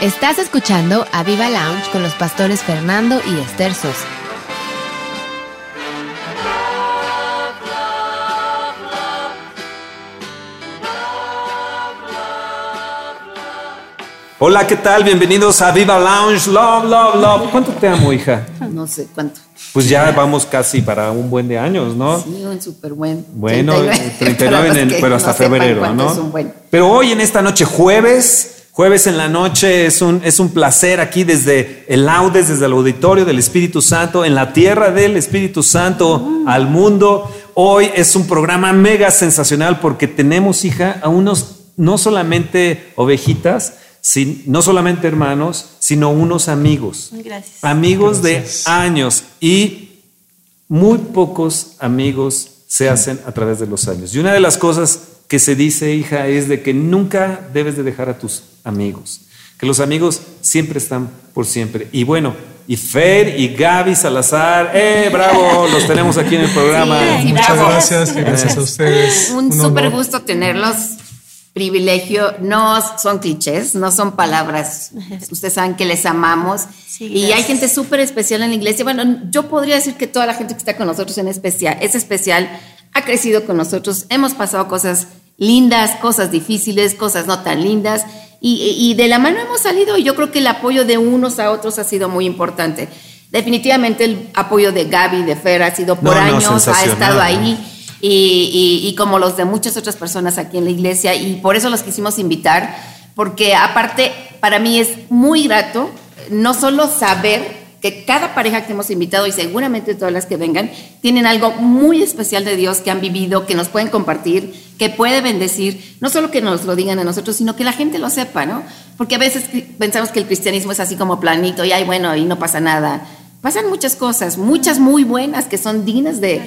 Estás escuchando a Viva Lounge con los pastores Fernando y Esther Sosa. Hola, ¿qué tal? Bienvenidos a Viva Lounge. Love, love, love. ¿Cuánto te amo, hija? No sé cuánto. Pues ya vamos casi para un buen de años, ¿no? Sí, un súper buen. Bueno, 39, en el, pero hasta febrero, ¿no? Es un buen. Pero hoy en esta noche, jueves, jueves en la noche, es un, es un placer aquí desde el Laudes, desde el auditorio del Espíritu Santo, en la tierra del Espíritu Santo, al mundo. Hoy es un programa mega sensacional porque tenemos, hija, a unos no solamente ovejitas, no solamente hermanos, sino unos amigos. Gracias. Amigos de años y muy pocos amigos se hacen a través de los años. Y una de las cosas que se dice, hija, es de que nunca debes de dejar a tus amigos, que los amigos siempre están por siempre. Y bueno, y Fer y Gaby Salazar, ¡eh, bravo! Los tenemos aquí en el programa. Muchas gracias, gracias a ustedes. Un, Un súper gusto tenerlos privilegio, no son clichés, no son palabras. Ustedes saben que les amamos. y hay gente súper especial en la iglesia. Bueno, yo podría decir que toda la gente que está con nosotros en especial, es especial, ha crecido con nosotros, hemos pasado cosas lindas, cosas difíciles, cosas no tan lindas. Y, de la mano hemos salido y yo creo que el apoyo de unos a otros ha sido muy importante. Definitivamente el apoyo de Gaby, de Fer, ha sido por años, ha estado ahí y, como los de muchas otras personas aquí en la iglesia y por eso los quisimos invitar, porque aparte para mí es muy grato no solo saber que cada pareja que hemos invitado y seguramente todas las que vengan tienen algo muy especial de Dios que han vivido, que nos pueden compartir, que puede bendecir, no solo que nos lo digan a nosotros, sino que la gente lo sepa, ¿no? Porque a veces pensamos que el cristianismo es así como planito y ay, bueno, y no pasa nada pasan muchas cosas, muchas muy buenas que son dignas de,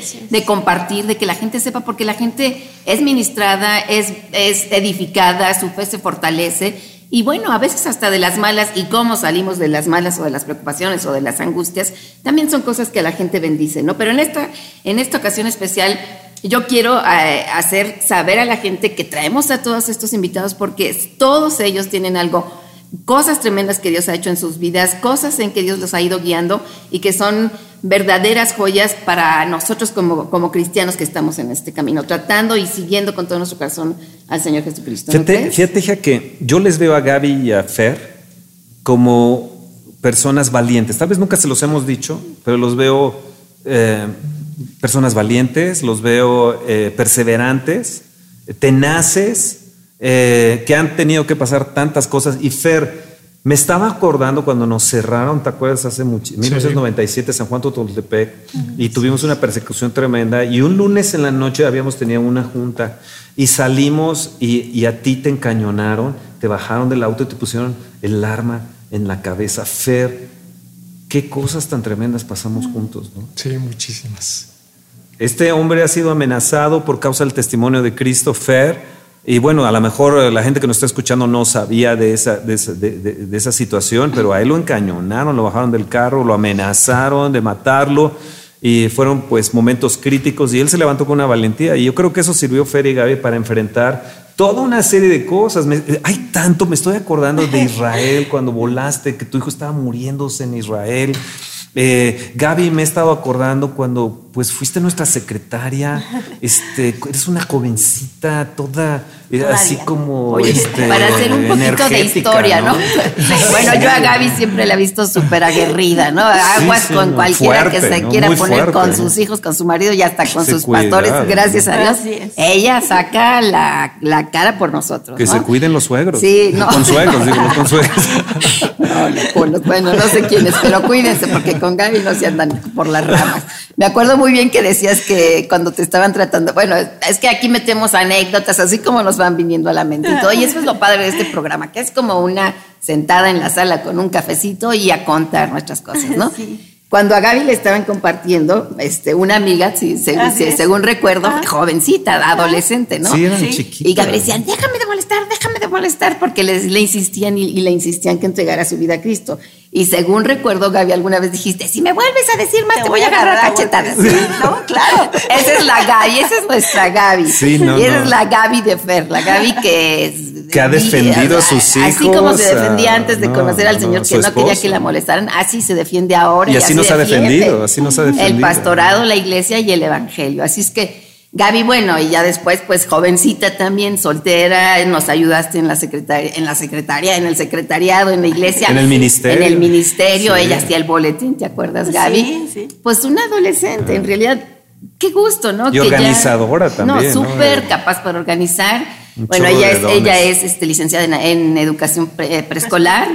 compartir, de que la gente sepa, porque la gente es ministrada, es, es edificada, su fe se fortalece. Y bueno, a veces hasta de las malas y cómo salimos de las malas o de las preocupaciones o de las angustias, también son cosas que la gente bendice, ¿no? Pero en esta, en esta ocasión especial, yo quiero eh, hacer saber a la gente que traemos a todos estos invitados porque todos ellos tienen algo cosas tremendas que Dios ha hecho en sus vidas, cosas en que Dios los ha ido guiando y que son verdaderas joyas para nosotros como, como cristianos que estamos en este camino, tratando y siguiendo con todo nuestro corazón al Señor Jesucristo. Fíjate, fíjate que yo les veo a Gaby y a Fer como personas valientes. Tal vez nunca se los hemos dicho, pero los veo eh, personas valientes, los veo eh, perseverantes, tenaces, eh, que han tenido que pasar tantas cosas. Y Fer, me estaba acordando cuando nos cerraron, ¿te acuerdas? Hace mucho, 1997, San Juan Totoltepec, y tuvimos una persecución tremenda. Y un lunes en la noche habíamos tenido una junta y salimos y, a ti te encañonaron, te bajaron del auto y te pusieron el arma en la cabeza. Fer, qué cosas tan tremendas pasamos juntos, ¿no? Sí, muchísimas. Este hombre ha sido amenazado por causa del testimonio de Cristo, Fer y bueno, a lo mejor la gente que nos está escuchando no sabía de esa, de esa, situación, pero a él lo encañonaron, lo bajaron del carro, lo amenazaron de matarlo y fueron pues momentos críticos y él se levantó con una valentía y yo creo que eso sirvió Fer y Gaby para enfrentar toda una serie de cosas. hay tanto, me estoy acordando de Israel cuando volaste, que tu hijo estaba muriéndose en Israel. Eh, Gaby, me he estado acordando cuando pues fuiste nuestra secretaria, este, eres una jovencita toda eh, así como este, para hacer un poquito de historia, ¿no? bueno, yo a Gaby siempre la he visto súper aguerrida, ¿no? Aguas con cualquiera que se quiera poner con sus hijos, con su marido y hasta con sus pastores, gracias a Dios. Ella saca la, la, cara por nosotros. Que se cuiden los suegros. Sí, no. Con suegros, digo, con suegros. no, bueno, no sé quiénes, pero cuídense porque con Gaby no se andan por las ramas. Me acuerdo muy bien que decías que cuando te estaban tratando, bueno, es que aquí metemos anécdotas, así como nos van viniendo a la mente y todo. Y eso es lo padre de este programa, que es como una sentada en la sala con un cafecito y a contar nuestras cosas, ¿no? Cuando a Gaby le estaban compartiendo, este, una amiga, sí, según recuerdo, jovencita, adolescente, ¿no? Sí, eran sí. Y Gaby decía, déjame de molestar, déjame de molestar, porque le insistían y, y, le insistían que entregara su vida a Cristo. Y según recuerdo, Gaby, alguna vez dijiste, si me vuelves a decir más, te, voy, a agarrar cachetadas. Sí, ¿no? Claro. esa es la Gaby, esa es nuestra Gaby. Sí, no, y esa es la Gaby de Fer, la Gaby que es... Que ha defendido a sus hijos. Así como se defendía antes de conocer al Señor, que no quería que la molestaran, así se defiende ahora. Y, así, nos ha defendido, así nos ha defendido. El pastorado, la iglesia y el evangelio. Así es que Gaby, bueno, y ya después, pues jovencita también, soltera, nos ayudaste en la secretaria, en la secretaria, en el secretariado, en la iglesia. En el ministerio. En el ministerio, ella hacía el boletín, ¿te acuerdas, Gaby? Sí, sí. Pues una adolescente, en realidad, qué gusto, ¿no? Y organizadora también. No, súper capaz para organizar. bueno, ella es, ella es este, licenciada en, educación preescolar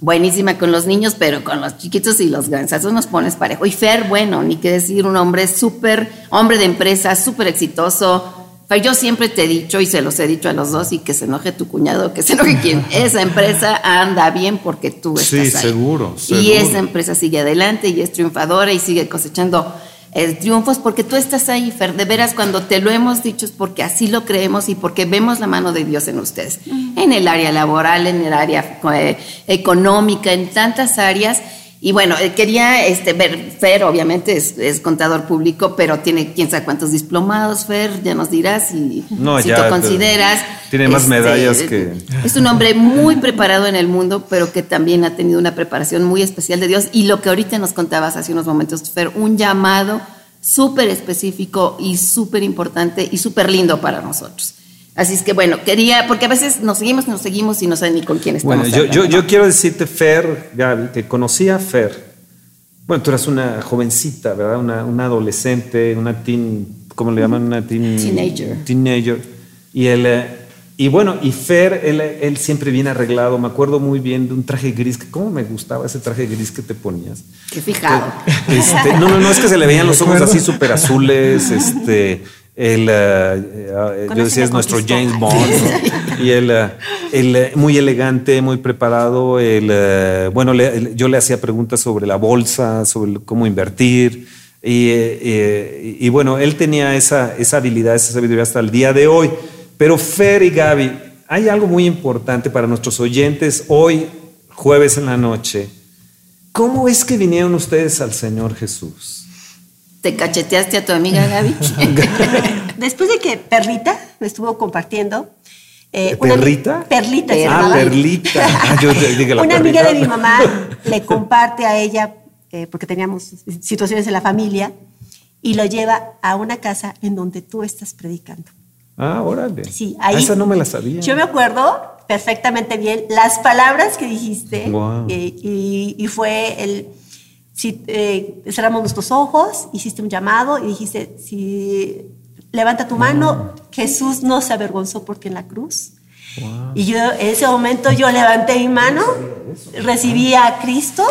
buenísima con los niños, pero con los chiquitos y los grandes, eso nos pones parejo. Y Fer, bueno, ni qué decir, un hombre súper, hombre de empresa, súper exitoso. Fer, yo siempre te he dicho y se los he dicho a los dos y que se enoje tu cuñado, que se enoje quien. Esa empresa anda bien porque tú estás sí, seguro. Y esa empresa sigue adelante y es triunfadora y sigue cosechando el triunfo es porque tú estás ahí, Fer. De veras, cuando te lo hemos dicho es porque así lo creemos y porque vemos la mano de Dios en ustedes. En el área laboral, en el área eh, económica, en tantas áreas. Y bueno, eh, quería este, ver, Fer obviamente es, contador público, pero tiene quién sabe cuántos diplomados, Fer, ya nos dirás si, si tú consideras. Tiene más este, medallas que... Es un hombre muy preparado en el mundo, pero que también ha tenido una preparación muy especial de Dios. Y lo que ahorita nos contabas hace unos momentos, Fer, un llamado súper específico y súper importante y súper lindo para nosotros. Así es que bueno, quería, porque a veces nos seguimos, nos seguimos y no saben ni con quién estamos. Bueno, yo, yo, quiero decirte, Fer, Gaby, que conocí a Fer. Bueno, tú eras una jovencita, ¿verdad? Una, una adolescente, una teen, ¿cómo le llaman? Una teen, teenager. Teenager. Y él, eh, y bueno, y Fer, él, él, siempre bien arreglado. Me acuerdo muy bien de un traje gris. ¿Cómo me gustaba ese traje gris que te ponías? Qué fijado. Este, no, no, no, es que se le veían los ojos así súper azules, este el, eh, eh, yo decía, es nuestro James Bond. y él, eh, muy elegante, muy preparado. El, bueno, yo le hacía preguntas sobre la bolsa, sobre cómo invertir. Y, y, bueno, él tenía esa, esa habilidad, esa sabiduría hasta el día de hoy. Pero Fer y Gaby, hay algo muy importante para nuestros oyentes hoy, jueves en la noche. ¿Cómo es que vinieron ustedes al Señor Jesús? ¿Te cacheteaste a tu amiga Gaby? Después de que Perlita me estuvo compartiendo. Eh, ¿Perlita? perlita. Ah, Perlita. Ah, una amiga de mi mamá le comparte a ella, eh, porque teníamos situaciones en la familia, y lo lleva a una casa en donde tú estás predicando. Ah, órale. Sí, ahí. esa no me la sabía. Yo me acuerdo perfectamente bien las palabras que dijiste. Eh, y, y, fue el si eh, cerramos nuestros ojos, hiciste un llamado y dijiste, si levanta tu mano, Jesús no se avergonzó porque en la cruz. Y yo en ese momento yo levanté mi mano, recibí a Cristo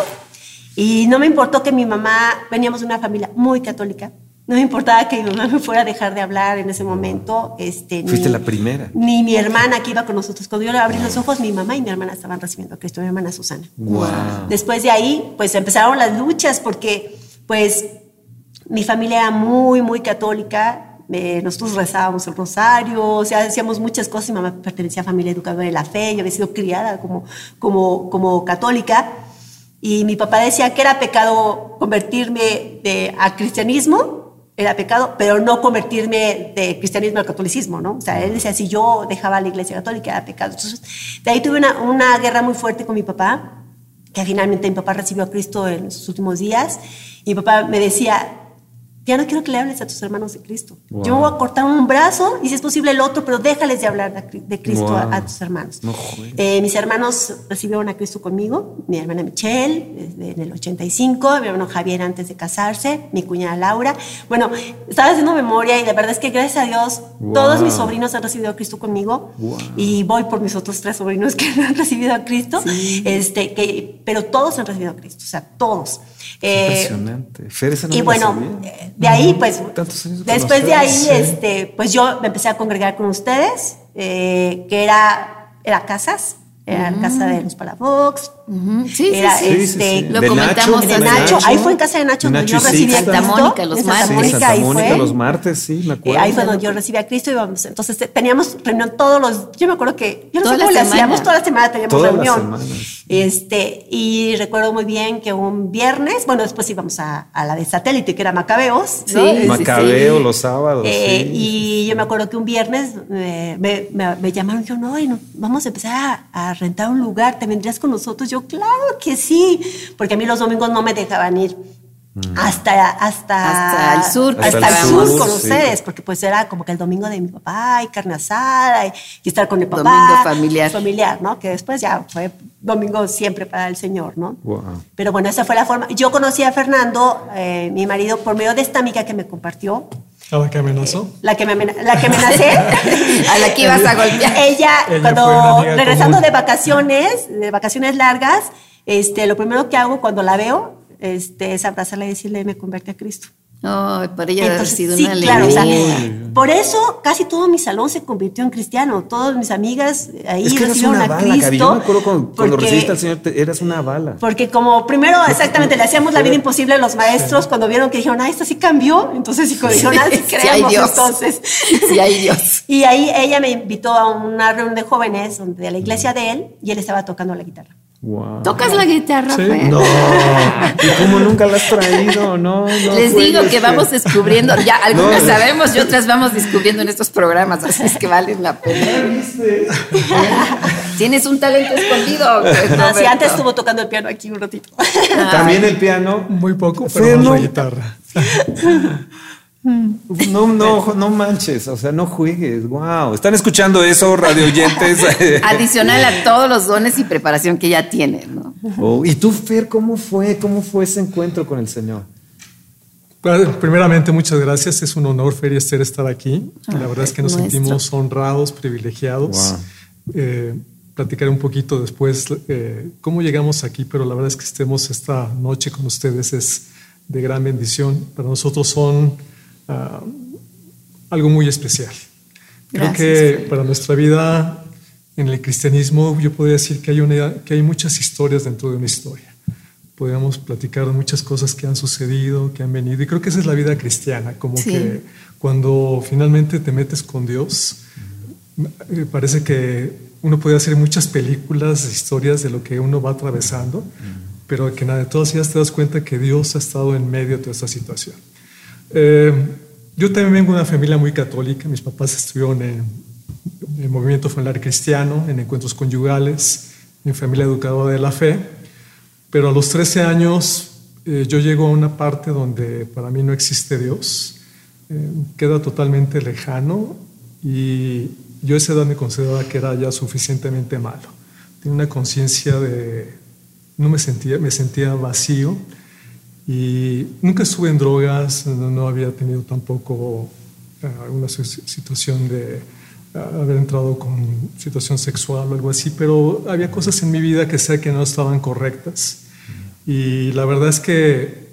y no me importó que mi mamá, veníamos de una familia muy católica, no me importaba que mi mamá me fuera a dejar de hablar en ese momento. Este, Fuiste la primera. Ni mi hermana que iba con nosotros. Cuando yo le abrí los ojos, mi mamá y mi hermana estaban recibiendo a Cristo, mi hermana Susana. Después de ahí, pues empezaron las luchas porque, pues, mi familia era muy, muy católica. Eh, nosotros rezábamos el rosario, o sea, hacíamos muchas cosas. Mi mamá pertenecía a familia educadora de la fe, yo había sido criada como, como, como católica. Y mi papá decía que era pecado convertirme de, a cristianismo era pecado, pero no convertirme de cristianismo al catolicismo, ¿no? O sea, él decía, si yo dejaba la iglesia católica era pecado. Entonces, de ahí tuve una, una guerra muy fuerte con mi papá, que finalmente mi papá recibió a Cristo en sus últimos días, y mi papá me decía, ya no quiero que le hables a tus hermanos de Cristo. Yo voy a cortar un brazo y si es posible el otro, pero déjales de hablar de, Cristo a, tus hermanos. Eh, mis hermanos recibieron a Cristo conmigo, mi hermana Michelle en el 85, mi hermano Javier antes de casarse, mi cuñada Laura. Bueno, estaba haciendo memoria y la verdad es que gracias a Dios todos mis sobrinos han recibido a Cristo conmigo y voy por mis otros tres sobrinos que no han recibido a Cristo, este, que, pero todos han recibido a Cristo, o sea, todos. Eh, impresionante. y bueno, de ahí, pues, después de ahí, este, pues yo me empecé a congregar con ustedes, eh, que era, era casas, era la casa de los Palafox, Sí, Era sí, sí. este, Lo De comentamos Nacho, de Nacho, ahí fue en casa de Nacho De donde Nacho yo recibí a Sixta. Cristo. Santa Mónica, los en Santa martes. Sí, Mónica, Santa ahí Mónica fue. los martes, sí, me Eh, acuerdo. ahí fue donde yo recibí a Cristo y íbamos. Entonces te- teníamos reunión todos los. Yo me acuerdo que. Yo no Toda sé cómo le hacíamos, toda la semana teníamos reunión. Este, y recuerdo muy bien que un viernes, bueno, después íbamos a, a la de satélite, que era Macabeos. ¿no? Sí, Este, Macabeo los sábados. eh, sí. Y yo me acuerdo que un viernes eh, me, me- me llamaron, yo no, vamos a empezar a, a rentar un lugar, ¿te vendrías con nosotros? Yo, claro que sí, porque a mí los domingos no me dejaban ir. Hasta, hasta, Hasta el sur, hasta, Hasta el el sur sur, con sí. ustedes, porque pues era como que el domingo de mi papá y carne asada y, y estar con el papá. Domingo familiar. Familiar, ¿no? Que después ya fue domingo siempre para el Señor, ¿no? Wow. Pero bueno, esa fue la forma. Yo conocí a Fernando, eh, mi marido, por medio de esta amiga que me compartió, ¿A la que amenazó? la que me, amena- la que me nacé. A la que ibas a golpear. Ella, cuando regresando común. de vacaciones, de vacaciones largas, este, lo primero que hago cuando la veo este, es abrazarla y decirle, me convierte a Cristo. Ay, para ella debe haber Entonces, sido sí, una claro, o sea, alegría. por eso casi todo mi salón se convirtió en cristiano. Todas mis amigas ahí Es que eras recibieron una a bala, Cristo. Gaby. Yo me acuerdo cuando, cuando porque- recibiste al Señor, te- eras una bala. Porque como primero, exactamente, le hacíamos la vida imposible a los maestros cuando vieron que dijeron, ah, esta sí cambió. Entonces, hijo, dijeron, ah, sí Sí entonces. Sí hay Dios. Y ahí ella me invitó a una reunión de jóvenes de la iglesia de él y él estaba tocando la guitarra. Wow. ¿Tocas la guitarra, Sí. Fer? No. ¿Y cómo nunca la has traído? No, no. Les digo que este- vamos descubriendo, ya algunas No. sabemos y otras vamos descubriendo en estos programas, así es que valen la pena. Tienes un talento escondido. pues, Ah, sí, antes estuvo tocando el piano aquí un ratito. También el piano. Muy poco, pero no. la guitarra. No, no, no manches, o sea, no juegues. Wow. ¿Están escuchando eso, radio oyentes? Adicional a todos los dones y preparación que ya tiene, ¿no? Oh, ¿Y tú, Fer, cómo fue? ¿Cómo fue ese encuentro con el Señor? Bueno, primeramente, muchas gracias. Es un honor, Fer y Esther, estar aquí. la verdad es que nos nuestro. sentimos honrados, privilegiados. Wow. Eh, platicaré un poquito después eh, cómo llegamos aquí, pero la verdad es que estemos esta noche con ustedes es de gran bendición. Para nosotros son ah, algo muy especial. Creo Gracias, que para nuestra vida en el cristianismo yo podría decir que hay, una, que hay muchas historias dentro de una historia. Podríamos platicar de muchas cosas que han sucedido, que han venido. Y creo que esa es la vida cristiana, como Sí. que cuando finalmente te metes con Dios, eh, parece que uno puede hacer muchas películas, historias de lo que uno va atravesando, pero que nada, de todas ellas te das cuenta que Dios ha estado en medio de toda esta situación. Eh, yo también vengo de una familia muy católica, mis papás estuvieron en el movimiento familiar cristiano, en encuentros conyugales, mi familia educadora de la fe, pero a los 13 años eh, yo llego a una parte donde para mí no existe Dios, eh, queda totalmente lejano y yo a esa edad me consideraba que era ya suficientemente malo. Tenía una conciencia de, no me sentía, me sentía vacío y nunca estuve en drogas, no, no había tenido tampoco eh, alguna si- situación de eh, haber entrado con situación sexual o algo así, pero había cosas en mi vida que sé que no estaban correctas. Y la verdad es que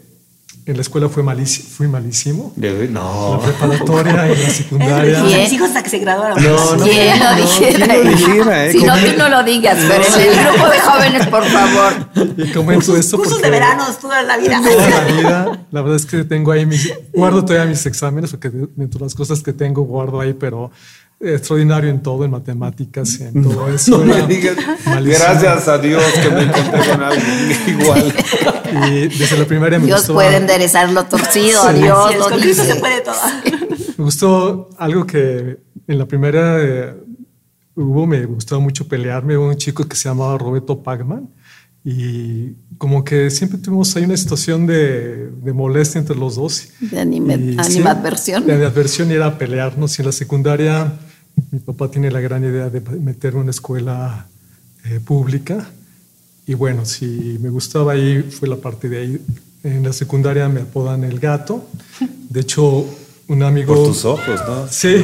en la escuela fue malísimo, fui malísimo. No. la preparatoria, en la secundaria. Mis hijos hasta que se graduaron. No, no. ¿Quién lo dijera? ¿quién lo dijera, eh? Si no, tú no lo digas, pero en el grupo de jóvenes, por favor. Y comento esto Cursos de verano, toda la vida. toda la vida, la verdad es que tengo ahí mis, guardo todavía mis exámenes, porque de- dentro de las cosas que tengo guardo ahí, pero extraordinario en todo, en matemáticas, en todo eso. No me digas. malísimo. Gracias a Dios que me encontré con alguien igual. Y desde la primaria me Dios gustó, puede enderezar lo torcido, Sí. Dios es, lo con Cristo dice. se puede todo. me gustó algo que en la primera eh, hubo, me gustaba mucho pelearme, hubo un chico que se llamaba Roberto Pagman y como que siempre tuvimos ahí una situación de, de molestia entre los dos. De anime- sí, animadversión. de animadversión y era pelearnos. Y en la secundaria, mi papá tiene la gran idea de meterme en una escuela eh, pública. Y bueno, si me gustaba ahí, fue la parte de ahí. En la secundaria me apodan el gato. De hecho, un amigo. Por tus ojos, ¿no? Sí.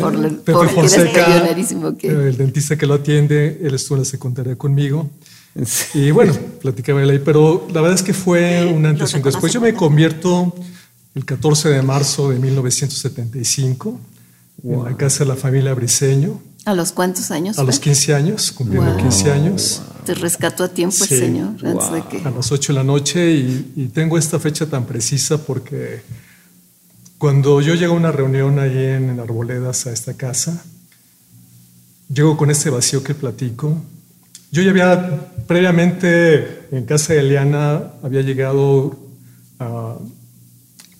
Por, Pepe eres Fonseca, millonarísimo que- el dentista que lo atiende, él estuvo en la secundaria conmigo. Y bueno, platicaba él ahí, pero la verdad es que fue un antes y un después. Yo me convierto el 14 de marzo de 1975 en la casa de la familia Briseño ¿A los cuántos años? a los fue? 15 años, cumpliendo Wow. 15 años. te rescató a tiempo el Señor. A las 8 de la noche y, tengo esta fecha tan precisa porque cuando yo llego a una reunión ahí en, Arboledas a esta casa, llego con este vacío que platico. Yo ya había previamente en casa de Eliana, había llegado a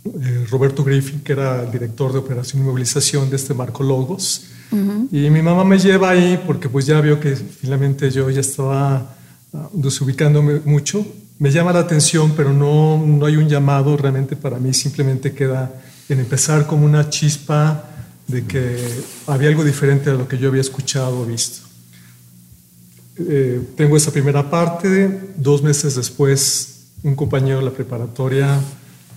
eh, Roberto Griffin, que era el director de operación y movilización de este Marco Logos. Y mi mamá me lleva ahí porque pues ya vio que finalmente yo ya estaba uh, desubicándome mucho. Me llama la atención, pero no, no hay un llamado realmente para mí, simplemente queda en empezar como una chispa de que había algo diferente a lo que yo había escuchado o visto. Eh, tengo esa primera parte, dos meses después un compañero de la preparatoria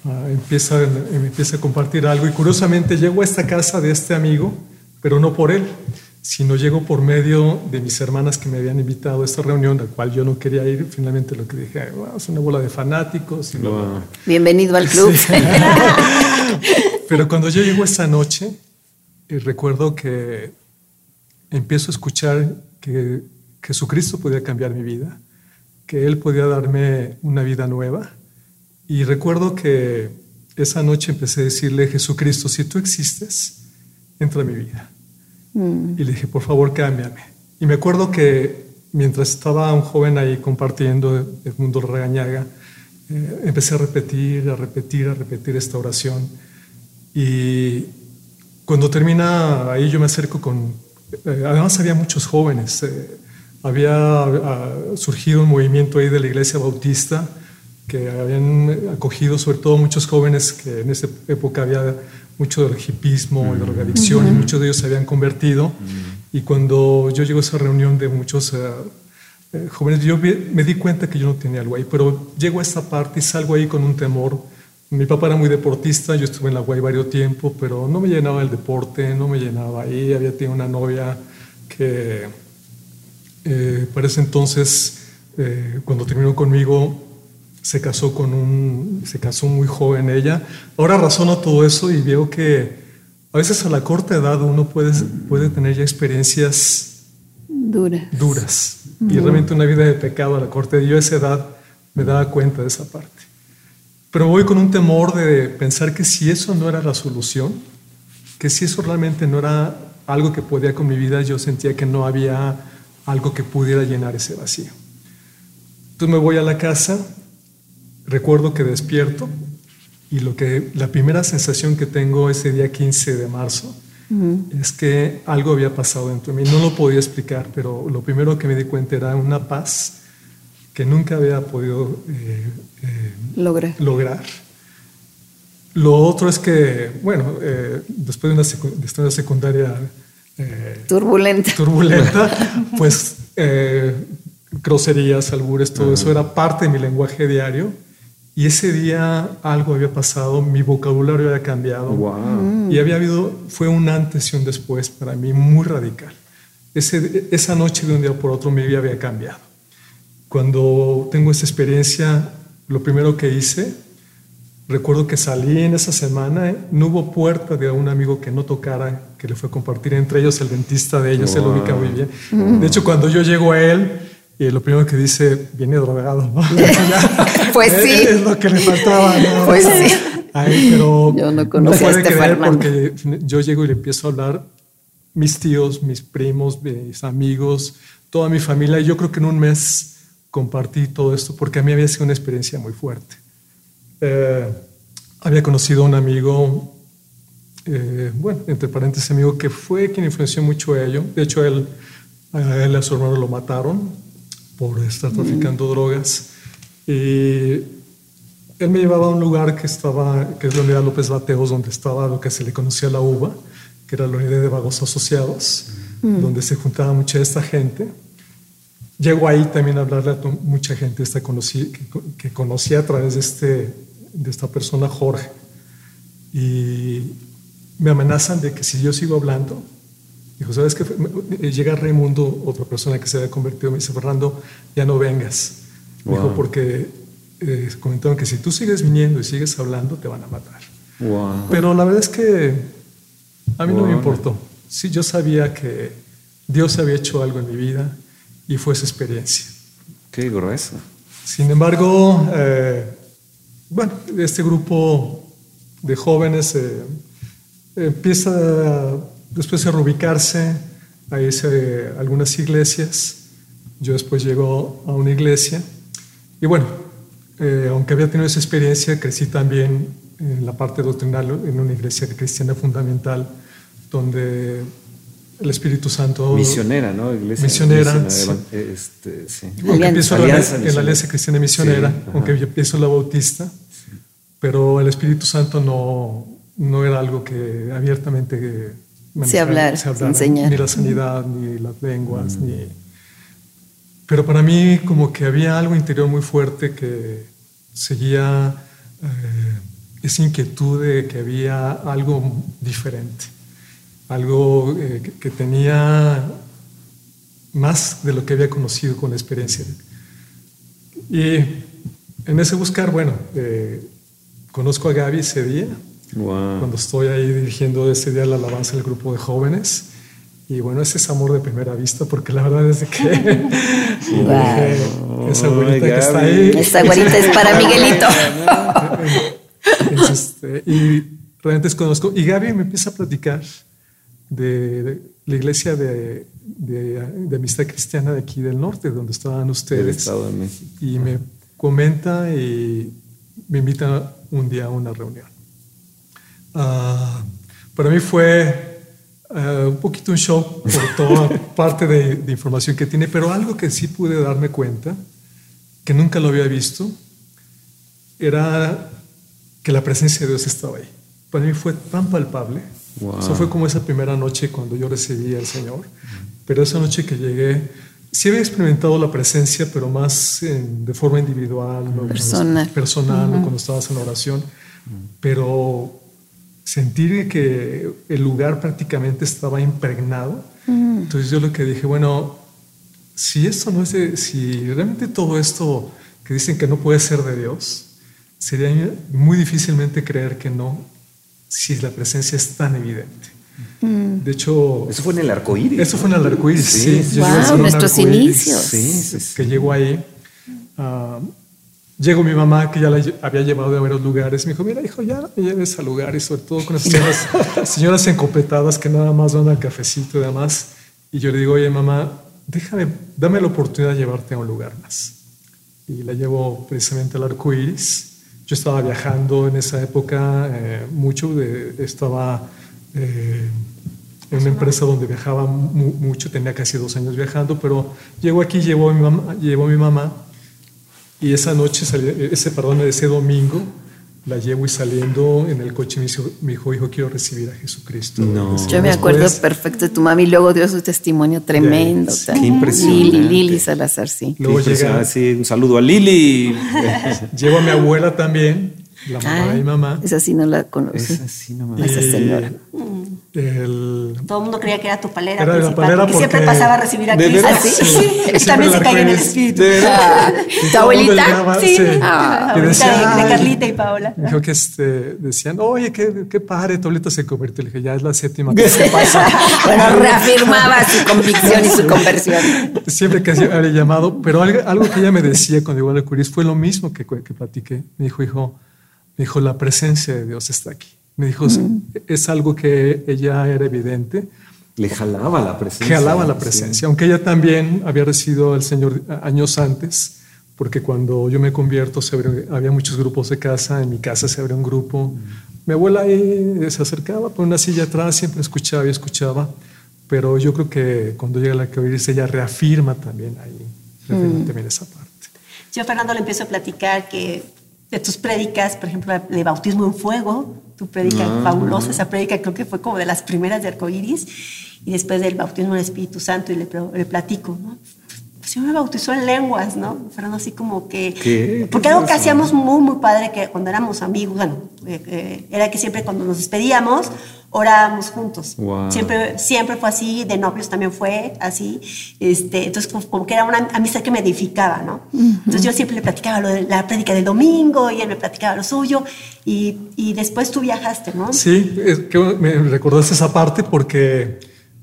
Ah, empieza, empieza a compartir algo y curiosamente llego a esta casa de este amigo, pero no por él, sino llego por medio de mis hermanas que me habían invitado a esta reunión, a la cual yo no quería ir. Finalmente lo que dije, es una bola de fanáticos. Bienvenido al club. pero cuando yo llego esta noche, eh, recuerdo que empiezo a escuchar que Jesucristo podía cambiar mi vida, que Él podía darme una vida nueva y recuerdo que esa noche empecé a decirle, Jesucristo, si tú existes, entra a mi vida. Mm. Y le dije, por favor, cámbiame. Y me acuerdo que mientras estaba un joven ahí compartiendo el mundo regañaga, eh, empecé a repetir, a repetir, a repetir esta oración. Y cuando termina ahí yo me acerco con... Eh, además había muchos jóvenes. Eh, había ah, surgido un movimiento ahí de la iglesia bautista que habían acogido sobre todo muchos jóvenes que en esa época había mucho del hipismo y de drogadicción y muchos de ellos se habían convertido. Y cuando yo llego a esa reunión de muchos eh, eh, jóvenes, yo me di cuenta que yo no tenía algo ahí, pero llego a esta parte y salgo ahí con un temor. Mi papá era muy deportista, yo estuve en la UAI varios tiempo, pero no me llenaba el deporte, no me llenaba ahí. Había tenido una novia que eh, para ese entonces, cuando terminó conmigo, se casó con un, se casó muy joven ella. Ahora razono todo eso y veo que a veces a la corta edad uno puede, puede tener ya experiencias duras. duras y realmente una vida de pecado a la corta edad. Yo a esa edad me daba cuenta de esa parte. Pero voy con un temor de pensar que si eso no era la solución, que si eso realmente no era algo que podía con mi vida, yo sentía que no había algo que pudiera llenar ese vacío. Entonces me voy a la casa recuerdo que despierto y lo que la primera sensación que tengo ese día 15 de marzo es que algo había pasado dentro de mí. No lo podía explicar, pero lo primero que me di cuenta era una paz que nunca había podido eh, eh, lograr. lograr. Lo otro es que, bueno, eh, después de una, una secundaria turbulenta, turbulenta pues groserías, albures, todo eso era parte de mi lenguaje diario y ese día algo había pasado, mi vocabulario había cambiado. Y había habido, fue un antes y un después para mí muy radical. Ese, esa noche de un día por otro mi vida había cambiado. Cuando tengo esa experiencia, lo primero que hice, recuerdo que salí en esa semana, no hubo puerta de un amigo que no tocara, que le fue a compartir, entre ellos el dentista de ellos, se lo ubica muy bien. De hecho, cuando yo llego a él, y lo primero que dice, viene drogado, ¿no? pues sí. Es lo que le faltaba, ¿no? Pues sí. pero yo no conocía a este Fernando. Porque yo llego y le empiezo a hablar, mis tíos, mis primos, mis amigos, toda mi familia. Y yo creo que en un mes compartí todo esto porque a mí había sido una experiencia muy fuerte. Eh, había conocido a un amigo, eh, bueno, entre paréntesis, amigo que fue quien influenció mucho a ello. De hecho, él, a él y a su hermano lo mataron por estar traficando drogas. Y él me llevaba a un lugar que estaba, que es la unidad López Bateos, donde estaba lo que se le conocía la UBA, que era la unidad de vagos asociados, donde se juntaba mucha de esta gente. Llego ahí también a hablarle a mucha gente esta conocí, que, conocía a través de, este, de esta persona, Jorge. Y me amenazan de que si yo sigo hablando, Dijo, ¿sabes qué? Llega Raimundo, otra persona que se había convertido, me dice, Fernando, ya no vengas. Dijo, porque eh, comentaron que si tú sigues viniendo y sigues hablando, te van a matar. Pero la verdad es que a mí no me importó. Sí, yo sabía que Dios había hecho algo en mi vida y fue esa experiencia. Qué grueso. Sin embargo, eh, bueno, este grupo de jóvenes eh, empieza después a reubicarse, a irse a algunas iglesias. Yo después llego a una iglesia y bueno, eh, aunque había tenido esa experiencia, crecí también en la parte doctrinal en una iglesia cristiana fundamental donde el Espíritu Santo. Misionera, ¿no? Iglesia, misionera. este, sí. Aunque empiezo en la Alianza Cristiana Misionera, aunque yo empiezo la Bautista, pero el Espíritu Santo no, no era algo que abiertamente se hablar, se hablar ni la sanidad, ni las lenguas, mm. ni. Pero para mí, como que había algo interior muy fuerte que seguía eh, esa inquietud de que había algo diferente algo eh, que, tenía más de lo que había conocido con la experiencia. Y en ese buscar, bueno, eh, conozco a Gaby ese día, cuando estoy ahí dirigiendo ese día la alabanza del grupo de jóvenes. Y bueno, ese es amor de primera vista, porque la verdad es que esa güerita que está ahí. Esa güerita es para Miguelito. Este, y realmente conozco. Y Gaby me empieza a platicar de, la iglesia de, de, amistad cristiana de aquí del norte, donde estaban ustedes. Estado de México. Y me comenta y me invita un día a una reunión. Ah, para mí fue ah, un poquito un shock por toda parte de, de, información que tiene, pero algo que sí pude darme cuenta, que nunca lo había visto, era que la presencia de Dios estaba ahí. Para mí fue tan palpable eso fue como esa primera noche cuando yo recibí al Señor. Pero esa noche que llegué, sí había experimentado la presencia, pero más de forma individual, personal, personal cuando estabas en oración. Pero sentir que el lugar prácticamente estaba impregnado. Entonces yo lo que dije, bueno, si esto no es de, si realmente todo esto que dicen que no puede ser de Dios, sería muy difícilmente creer que no si la presencia es tan evidente. Mm. De hecho... Eso fue en el arco iris. Eso fue en el arco iris, sí. Wow, nuestros inicios. Sí, que llegó ahí. Uh, llegó mi mamá, que ya la había llevado a varios lugares. Me dijo, mira, hijo, ya me lleves a lugares, sobre todo con esas señoras, encopetadas que nada más van al cafecito y demás. Y yo le digo, oye, mamá, déjame, dame la oportunidad de llevarte a un lugar más. Y la llevo precisamente al arco iris yo estaba viajando en esa época eh, mucho, de, estaba eh, en una empresa donde viajaba mucho, tenía casi dos años viajando, pero llegó aquí, llevó a mi mamá, llevó a mi mamá y esa noche, ese, perdón, ese domingo, la llevo y saliendo en el coche me dijo, hijo, quiero recibir a Jesucristo. Yo me acuerdo perfecto de tu mami, luego dio su testimonio tremendo. Qué impresionante. Lili, Lili Salazar, sí. Luego llega, sí, un saludo a Lili. llevo a mi abuela también, la mamá de mi mamá. Esa sí no la conocí. Esa sí no me Esa señora. El... Todo el mundo creía que era tu palera era principal, palera porque, siempre pasaba a recibir a Cristo. ¿Ah, sí? sí. También se cae en el espíritu. Ah, ¿Tu abuelita? sí. Ah, decía, de, Carlita y Paola. Dijo que este, decían, oye, qué, qué padre, tu abuelita se convirtió. Le dije, ya es la séptima que se pasa. bueno, reafirmaba su convicción y su conversión. Siempre que había llamado, pero algo, algo que ella me decía cuando llegó a la Curis fue lo mismo que, que platiqué. Me dijo, hijo, me dijo, la presencia de Dios está aquí. Me dijo, es algo que ella era evidente. Le jalaba la presencia. Jalaba la presencia, aunque ella también había recibido al Señor años antes, porque cuando yo me convierto se había muchos grupos de casa, en mi casa se abrió un grupo. Mi abuela ahí se acercaba por una silla atrás, siempre escuchaba y escuchaba, pero yo creo que cuando llega la que oírse ella reafirma también ahí, reafirma también esa parte. Yo, Fernando, le empiezo a platicar que de tus prédicas, por ejemplo, de bautismo en fuego, tu prédica ah. fabulosa, esa prédica creo que fue como de las primeras de Arcoiris, y después del bautismo en el Espíritu Santo, y le, le platico, ¿no? Pues yo me bautizó en lenguas, ¿no? Fueron así como que... ¿Qué? Porque algo que hacíamos muy, muy padre, que cuando éramos amigos, bueno, eh, eh, era que siempre cuando nos despedíamos, orábamos juntos. Siempre, siempre fue así, de novios también fue así. Este, entonces, como, que era una amistad que me edificaba, ¿no? Entonces yo siempre le platicaba lo de la prédica del domingo y él me platicaba lo suyo. Y, y después tú viajaste, ¿no? Sí, es que me recordaste esa parte porque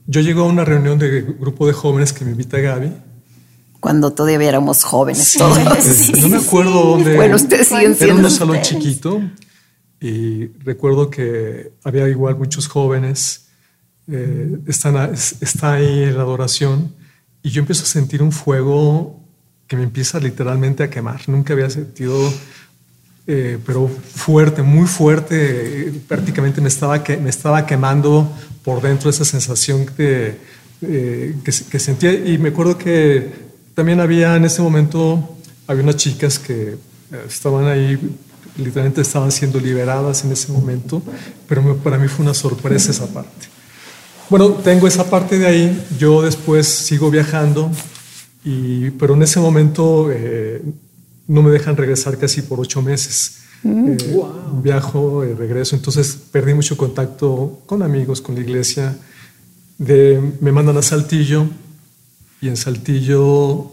yo llego a una reunión de grupo de jóvenes que me invita Gaby cuando todavía éramos jóvenes todos. no me acuerdo dónde. Bueno, ustedes siguen Era un salón chiquito y recuerdo que había igual muchos jóvenes. Eh, están está ahí en la adoración y yo empiezo a sentir un fuego que me empieza literalmente a quemar. Nunca había sentido, eh, pero fuerte, muy fuerte. prácticamente me estaba, que, me estaba quemando por dentro esa sensación de, eh, que, que sentía. Y me acuerdo que también había en ese momento, había unas chicas que eh, estaban ahí, literalmente estaban siendo liberadas en ese momento, pero para mí fue una sorpresa esa parte. Bueno, tengo esa parte de ahí, yo después sigo viajando, y, pero en ese momento eh, no me dejan regresar casi por ocho meses. Mm. Eh, viajo, regreso, entonces perdí mucho contacto con amigos, con la iglesia. De, me mandan a Saltillo y en Saltillo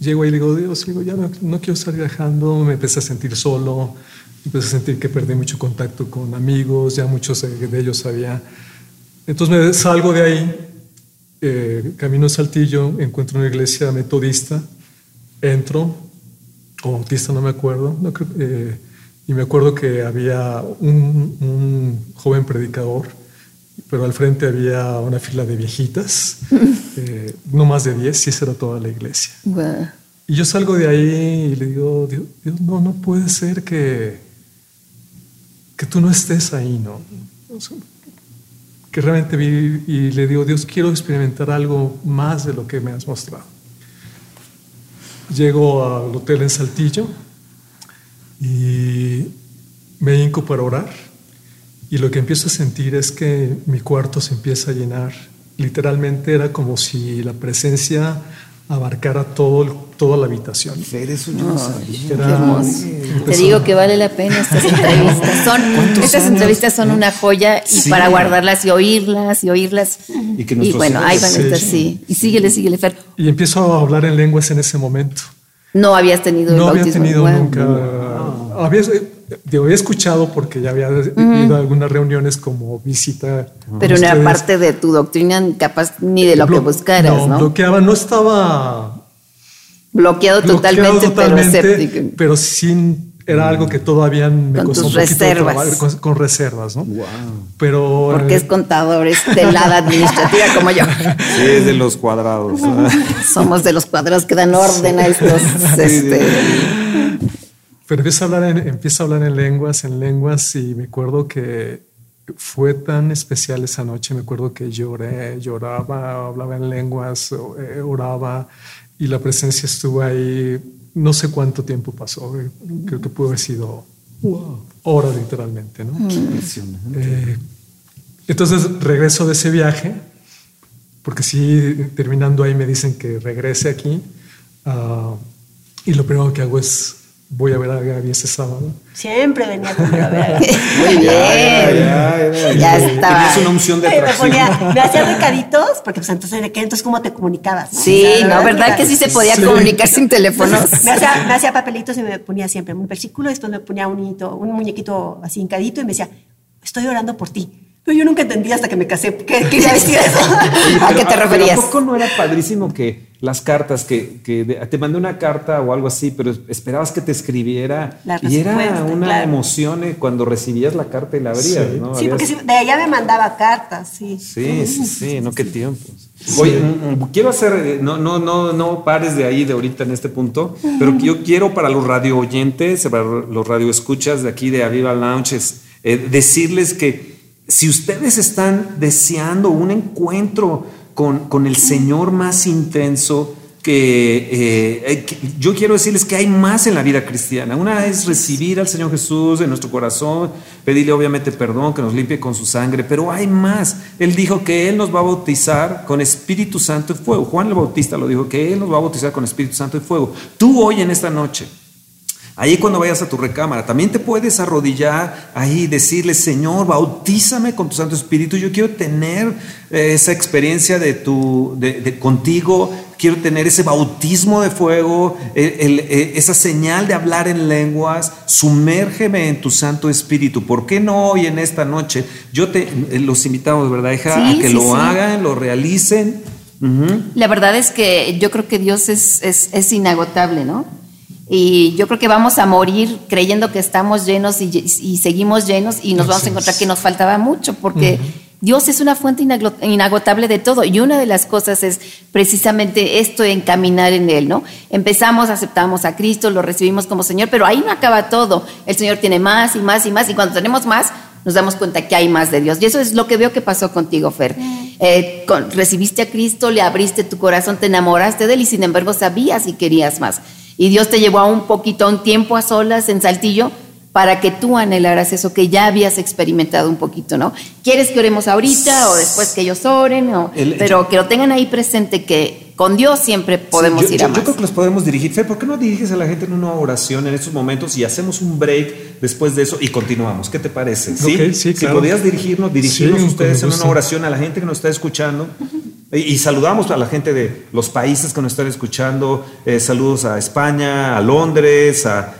eh, llego y digo, Dios, digo, ya no, quiero estar viajando, me empecé a sentir solo, empecé a sentir que perdí mucho contacto con amigos, ya muchos de ellos sabía. Entonces me salgo de ahí, eh, camino a Saltillo, encuentro una iglesia metodista, entro, o bautista no me acuerdo, eh, y me acuerdo que había un, un joven predicador pero al frente había una fila de viejitas, eh, no más de 10, y esa era toda la iglesia. Y yo salgo de ahí y le digo, Dios, no, no puede ser que, que tú no estés ahí, ¿no? que realmente vi y le digo, Dios, quiero experimentar algo más de lo que me has mostrado. Llego al hotel en Saltillo y me hinco para orar y lo que empiezo a sentir es que mi cuarto se empieza a llenar. Literalmente era como si la presencia abarcara todo, toda la habitación. Eres Te digo que vale la pena estas entrevistas. Son, estas entrevistas son una joya y para guardarlas y oírlas y oírlas. Y, bueno, ahí van a estar, sí. Y síguele, síguele, Fer. Y empiezo a hablar en lenguas en ese momento. No habías tenido No había tenido nunca. Había, Digo, había escuchado porque ya había ido a algunas reuniones como visita. Pero no era parte de tu doctrina, capaz ni de lo que buscaras, ¿no? ¿no? bloqueaba, no estaba. Bloqueado, totalmente, pero escéptico. Pero sí era algo que todavía me con costó tus reservas. Con, con, reservas, ¿no? Wow. Pero. Porque eh, es contador, es de la administrativa como yo. Sí, es de los cuadrados. Somos de los cuadrados que dan orden a estos. este, pero empiezo a, hablar en, empiezo a hablar en lenguas, en lenguas, y me acuerdo que fue tan especial esa noche. Me acuerdo que lloré, lloraba, hablaba en lenguas, eh, oraba, y la presencia estuvo ahí. No sé cuánto tiempo pasó, eh, creo que pudo haber sido horas literalmente. ¿no? Eh, entonces regreso de ese viaje, porque sí, terminando ahí me dicen que regrese aquí, uh, y lo primero que hago es voy a ver a Gaby ese sábado. Siempre venía conmigo a ver a Gaby. Muy bien. Ya, ya, estaba. Es una unción de atracción. Me, me hacía recaditos, porque pues entonces, entonces ¿cómo te comunicabas? Sí, no, ¿verdad que sí se podía comunicar sin teléfonos? Me hacía, me hacía papelitos y me ponía siempre un versículo, después me ponía un, un muñequito así hincadito y me decía, estoy orando por ti. Pero yo nunca entendí hasta que me casé qué quería decir eso. ¿A qué te referías? Tampoco no era padrísimo que las cartas, que, que te mandé una carta o algo así, pero esperabas que te escribiera. y era una emoción eh, cuando recibías la carta y la abrías, sí. ¿no? Sí, porque de allá me mandaba cartas, sí. Sí, sí, sí, no qué tiempos. Oye, mm, mm, quiero hacer, eh, no, no, no, no pares de ahí de ahorita en este punto, pero yo quiero para los radio oyentes, para los radio escuchas de aquí de Aviva Lounges, eh, decirles que si ustedes están deseando un encuentro con, el Señor más intenso, eh, eh, que, yo quiero decirles que hay más en la vida cristiana. Una es recibir al Señor Jesús en nuestro corazón, pedirle obviamente perdón, que nos limpie con su sangre, pero hay más. Él dijo que Él nos va a bautizar con Espíritu Santo y fuego. Juan el Bautista lo dijo, que Él nos va a bautizar con Espíritu Santo y fuego. Tú hoy en esta noche Ahí cuando vayas a tu recámara, también te puedes arrodillar ahí y decirle, Señor, bautízame con tu Santo Espíritu. Yo quiero tener eh, esa experiencia de tu, de, contigo. Quiero tener ese bautismo de fuego, eh, esa señal de hablar en lenguas. Sumérgeme en tu Santo Espíritu. ¿Por qué no hoy en esta noche? Yo te eh, los invitamos, ¿verdad, hija? a que lo hagan, lo realicen La verdad es que yo creo que Dios es, es, es, inagotable, ¿no? Y yo creo que vamos a morir creyendo que estamos llenos y, y seguimos llenos y nos vamos a encontrar que nos faltaba mucho porque... Dios es una fuente inagotable de todo y una de las cosas es precisamente esto de encaminar en Él, ¿no? Empezamos, aceptamos a Cristo, lo recibimos como Señor, pero ahí no acaba todo. El Señor tiene más y más y más y cuando tenemos más nos damos cuenta que hay más de Dios. Y eso es lo que veo que pasó contigo, Fer. Eh, recibiste a Cristo, le abriste tu corazón, te enamoraste de Él y sin embargo sabías y querías más. Y Dios te llevó a un poquito, un tiempo a solas en Saltillo para que tú anhelaras eso que ya habías experimentado un poquito, ¿no? ¿Quieres que oremos ahorita o después que ellos oren? pero que lo tengan ahí presente que con Dios siempre podemos ir a más. Yo creo que los podemos dirigir. Fe, ¿por qué no diriges a la gente en una oración en estos momentos y hacemos un break después de eso y continuamos? ¿Qué te parece? Sí, sí Si podías dirigirnos, dirigirnos ustedes en una oración a la gente que nos está escuchando. Y, saludamos a la gente de los países que nos están escuchando. Eh, saludos a España, a Londres, a,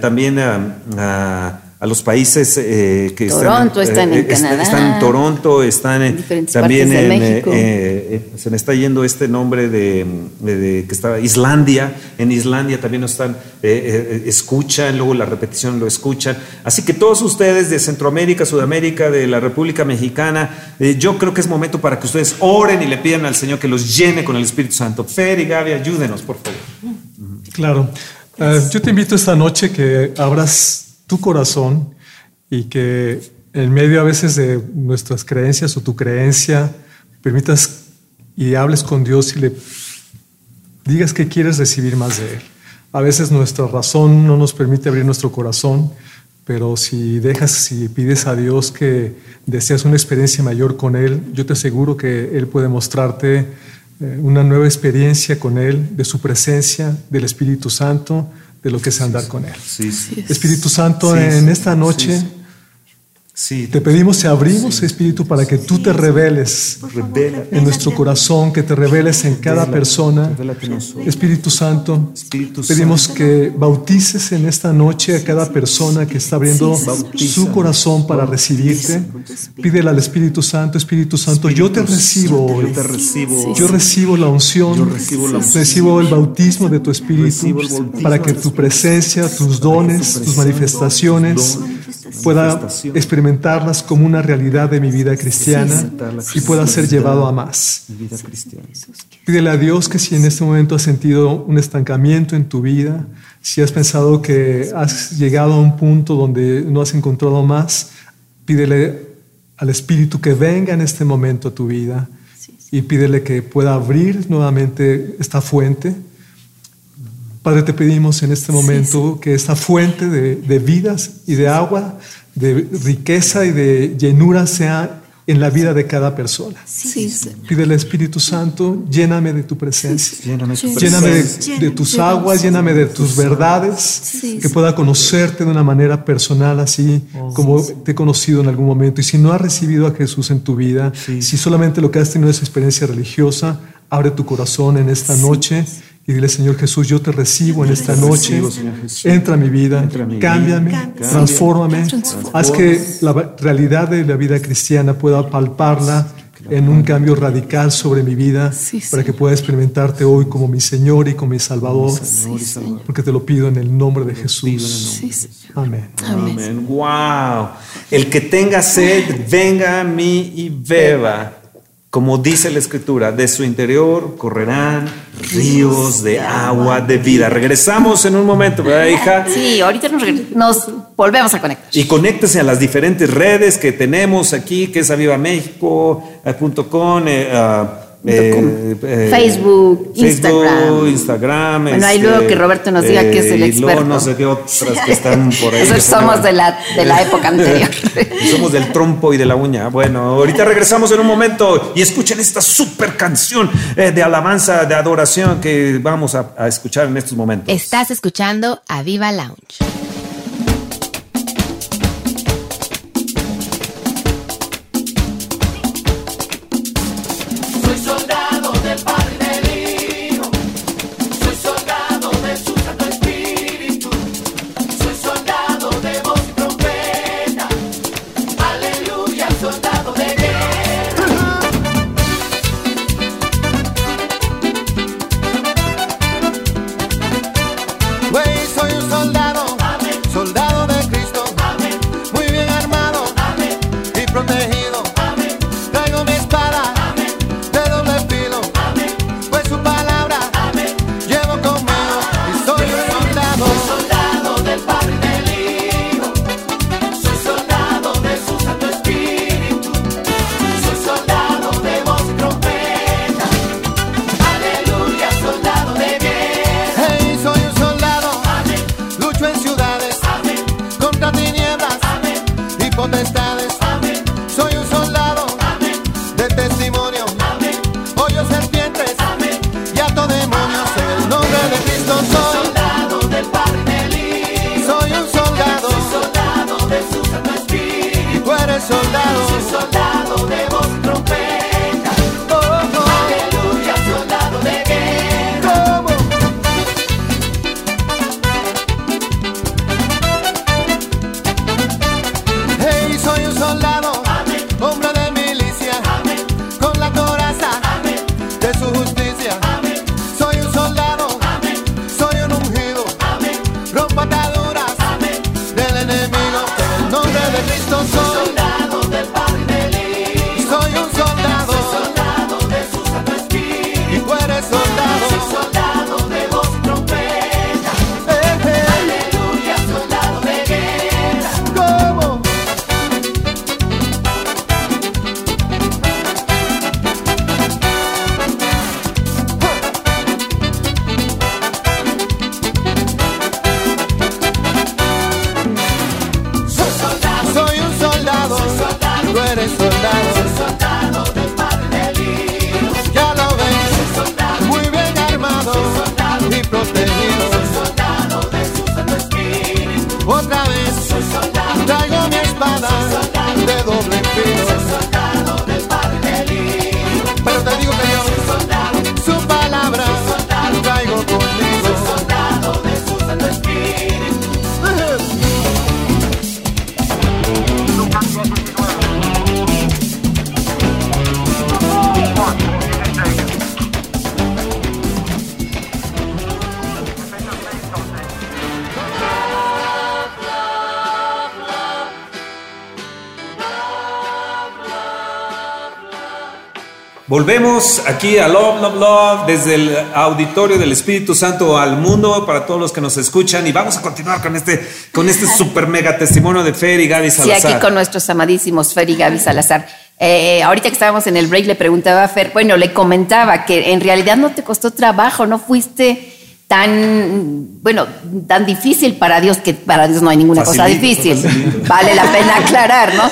también a a los países eh, que Toronto están, en eh, Canadá. Están en Toronto, están en, también en, eh, se me está yendo este nombre de, que estaba Islandia. En Islandia también nos están escuchan, luego la repetición lo escuchan. Así que todos ustedes de Centroamérica, Sudamérica, de la República Mexicana, yo creo que es momento para que ustedes oren y le pidan al Señor que los llene con el Espíritu Santo. Fer y Gaby, ayúdenos, por favor. Claro. yo te invito esta noche que abras tu corazón y que en medio a veces de nuestras creencias o tu creencia, permitas y hables con Dios y le digas que quieres recibir más de Él. A veces nuestra razón no nos permite abrir nuestro corazón, pero si dejas, si pides a Dios que deseas una experiencia mayor con Él, yo te aseguro que Él puede mostrarte eh, una nueva experiencia con Él, de su presencia, del Espíritu Santo, de lo que es andar con Él. Espíritu Santo, en esta noche te pedimos te abrimos, Espíritu, para que tú te reveles en nuestro corazón, que te reveles en cada persona. Espíritu Santo, pedimos que bautices en esta noche a cada persona que está abriendo su corazón para recibirte. Pídele al Espíritu Santo, Espíritu Santo, yo te recibo hoy. Yo recibo la unción, recibo el bautismo de tu Espíritu para que tu presencia, tus dones, tus manifestaciones pueda experimentarlas como una realidad de mi vida cristiana y pueda ser llevado a más. Pídele a Dios que si en este momento has sentido un estancamiento en tu vida, si has pensado que has llegado a un punto donde no has encontrado más, pídele al Espíritu que venga en este momento a tu vida y pídele que pueda abrir nuevamente esta fuente Padre, te pedimos en este momento que esta fuente de, vidas y de agua, de riqueza y de llenura sea en la vida de cada persona. Sí, Pide al Espíritu Santo, lléname de tu presencia. Lléname, de, tus aguas, lléname de tus verdades, que pueda conocerte de una manera personal, así oh, como te he conocido en algún momento. Y si no has recibido a Jesús en tu vida, si solamente lo que has tenido es experiencia religiosa, abre tu corazón en esta noche y dile, Señor Jesús, yo te recibo en esta noche. Entra a mi vida, cámbiame, transfórmame. Haz que la realidad de la vida cristiana pueda palparla en un cambio radical sobre mi vida para que pueda experimentarte hoy como mi Señor y como mi Salvador. Porque te lo pido en el nombre de Jesús. Amén. Amén. Wow. El que tenga sed, venga a mí y beba. Como dice la escritura, de su interior correrán ríos de agua de vida. Regresamos en un momento, ¿verdad, hija? Sí, ahorita nos, volvemos a conectar. Y conéctese a las diferentes redes que tenemos aquí, que es avivamexico.com. Eh, ah, eh, eh, Facebook, Instagram. Instagram. Bueno, ahí luego que este, Roberto nos diga que es el experto. no sé qué otras que están por ahí. Nosotros somos de la, de la época anterior. somos del trompo y de la uña. Bueno, ahorita regresamos en un momento y escuchen esta super canción eh, de alabanza, de adoración que vamos a, a escuchar en estos momentos. Estás escuchando a Viva Lounge. Volvemos aquí a Love, Love, Love, desde el auditorio del Espíritu Santo al mundo, para todos los que nos escuchan, y vamos a continuar con este, con este super mega testimonio de Fer y Gaby Salazar. Sí, aquí con nuestros amadísimos Fer y Gaby Salazar. Eh, ahorita que estábamos en el break le preguntaba a Fer, bueno, le comentaba que en realidad no te costó trabajo, no fuiste tan, bueno, tan difícil para Dios, que para Dios no hay ninguna cosa difícil. Vale la pena aclarar, ¿no?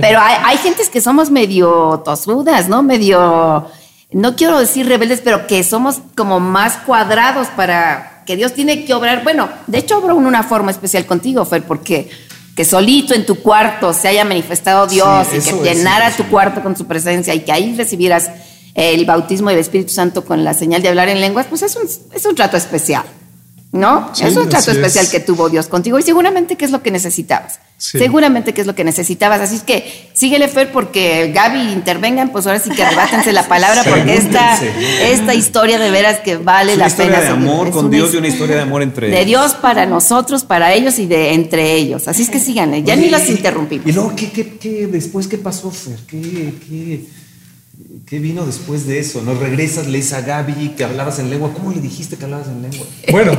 Pero hay, hay gentes que somos medio tosudas, ¿no? Medio, no quiero decir rebeldes, pero que somos como más cuadrados para que Dios tiene que obrar. Bueno, de hecho obró en una forma especial contigo, Fer, porque que solito en tu cuarto se haya manifestado Dios y que llenara tu cuarto con su presencia y que ahí recibieras el bautismo del Espíritu Santo con la señal de hablar en lenguas, pues es un, es un trato especial, ¿no? es un trato especial que tuvo Dios contigo y seguramente que es lo que necesitabas. Seguramente que es lo que necesitabas. Así es que síguele, Fer, porque Gaby intervengan, pues ahora sí que rebátense la palabra, porque esta, esta historia de veras que vale la pena. Una historia de amor con Dios y una historia de amor entre ellos. De Dios para nosotros, para ellos y de entre ellos. Así es que síganle, ya ni los interrumpimos. Y luego, ¿qué, qué, qué después qué pasó, Fer? ¿Qué, qué, ¿Qué vino después de eso? ¿No regresas, le dices a Gaby que hablabas en lengua? ¿Cómo le dijiste que hablabas en lengua? Bueno,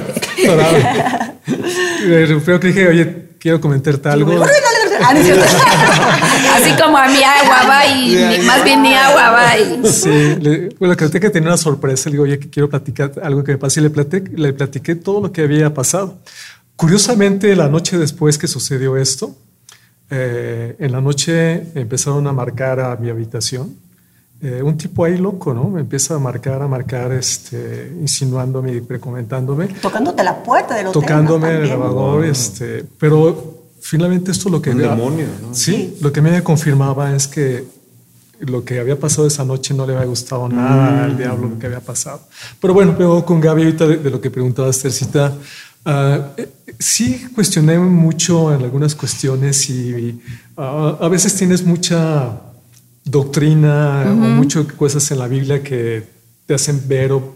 primero que dije, oye, quiero comentarte algo. Así como a mi agua va y más bien mi agua va. Sí, bueno, creo que tenía una sorpresa. Le digo, oye, quiero platicar algo que me pasó y le platiqué, le platiqué todo lo que había pasado. Curiosamente, la noche después que sucedió esto, eh, en la noche empezaron a marcar a mi habitación eh, un tipo ahí loco, ¿no? Me empieza a marcar, a marcar, este, insinuándome y precomentándome. Tocándote la puerta del hotel. Tocándome el elevador, este, pero finalmente esto lo que... Un demonio, ¿no? Sí, lo que me confirmaba es que lo que había pasado esa noche no le había gustado nada al mm. diablo lo que había pasado. Pero bueno, luego con Gaby ahorita de, lo que preguntaba Esthercita, uh, sí cuestioné mucho en algunas cuestiones y ah, a veces tienes mucha doctrina o muchas cosas en la Biblia que te hacen ver o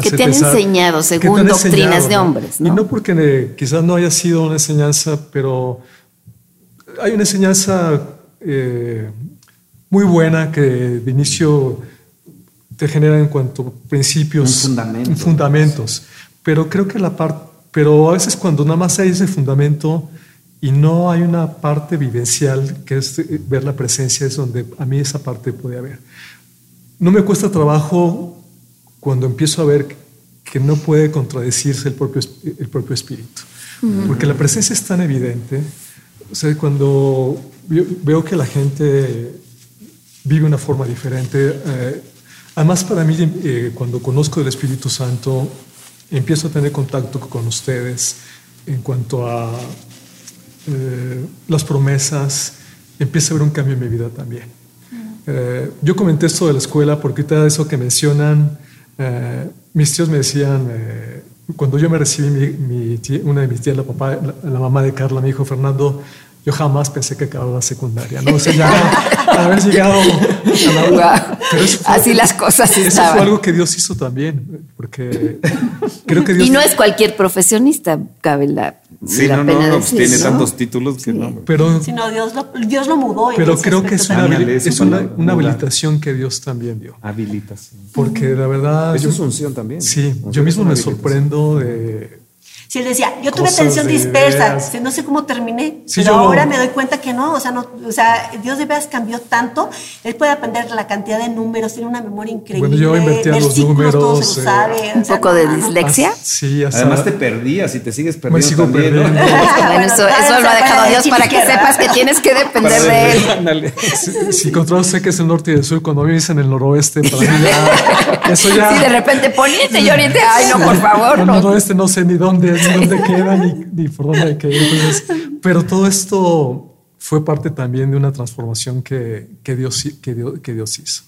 que te han enseñado según doctrinas de hombres. Y no porque quizás no haya sido una enseñanza, pero hay una enseñanza eh, muy buena que de inicio te genera en cuanto a principios, fundamentos. Pero creo que la parte, pero a veces cuando nada más hay ese fundamento, y no hay una parte vivencial que es eh, ver la presencia, es donde a mí esa parte puede haber. No me cuesta trabajo cuando empiezo a ver que no puede contradecirse el propio, el propio espíritu, porque la presencia es tan evidente. O sea, cuando veo que la gente vive una forma diferente, eh, además para mí, eh, cuando conozco el Espíritu Santo, empiezo a tener contacto con ustedes en cuanto a eh, las promesas, empieza a haber un cambio en mi vida también. Eh, yo comenté esto de la escuela porque todo eso que mencionan, eh, mis tíos me decían, eh, cuando yo me recibí, mi, una de mis tías, la, papá, la, mamá de Carla, me dijo, Fernando, yo jamás pensé que acababa la secundaria, ¿no? O sea, ya haber llegado a la... Así las cosas Eso fue algo que Dios hizo también, porque creo que Dios... Y no es cualquier profesionista, cabe la, sí, no, no, no, pues tiene tantos títulos que no. Pero, sí, no, Dios lo, Dios lo mudó. Pero creo que es una, es una, una habilitación que Dios también dio. Habilitación. Porque la verdad... Eso es unción también. Sí, yo mismo me sorprendo de si él decía, yo tuve atención dispersa, no sé cómo terminé, pero ahora me doy cuenta que no, o sea, no, o sea, Dios de veras cambió tanto, él puede aprender la cantidad de números, tiene una memoria increíble. Bueno, yo invertía los números. Eh, sabe, un poco de dislexia. Sí, Además te perdías y te sigues perdiendo. Me sigo también, perdiendo. bueno, eso, eso lo ha dejado Dios para que sepas que tienes que depender de él. Si, si controlas sé que es el norte y el sur, cuando vives en el noroeste, para mí ya, eso ya... Sí, de repente poniente y ahorita, ay, no, por favor. El noroeste no sé ni dónde, ni dónde queda, ni, por dónde que pero todo esto fue parte también de una transformación que, que, Dios, que, Dios, que Dios hizo.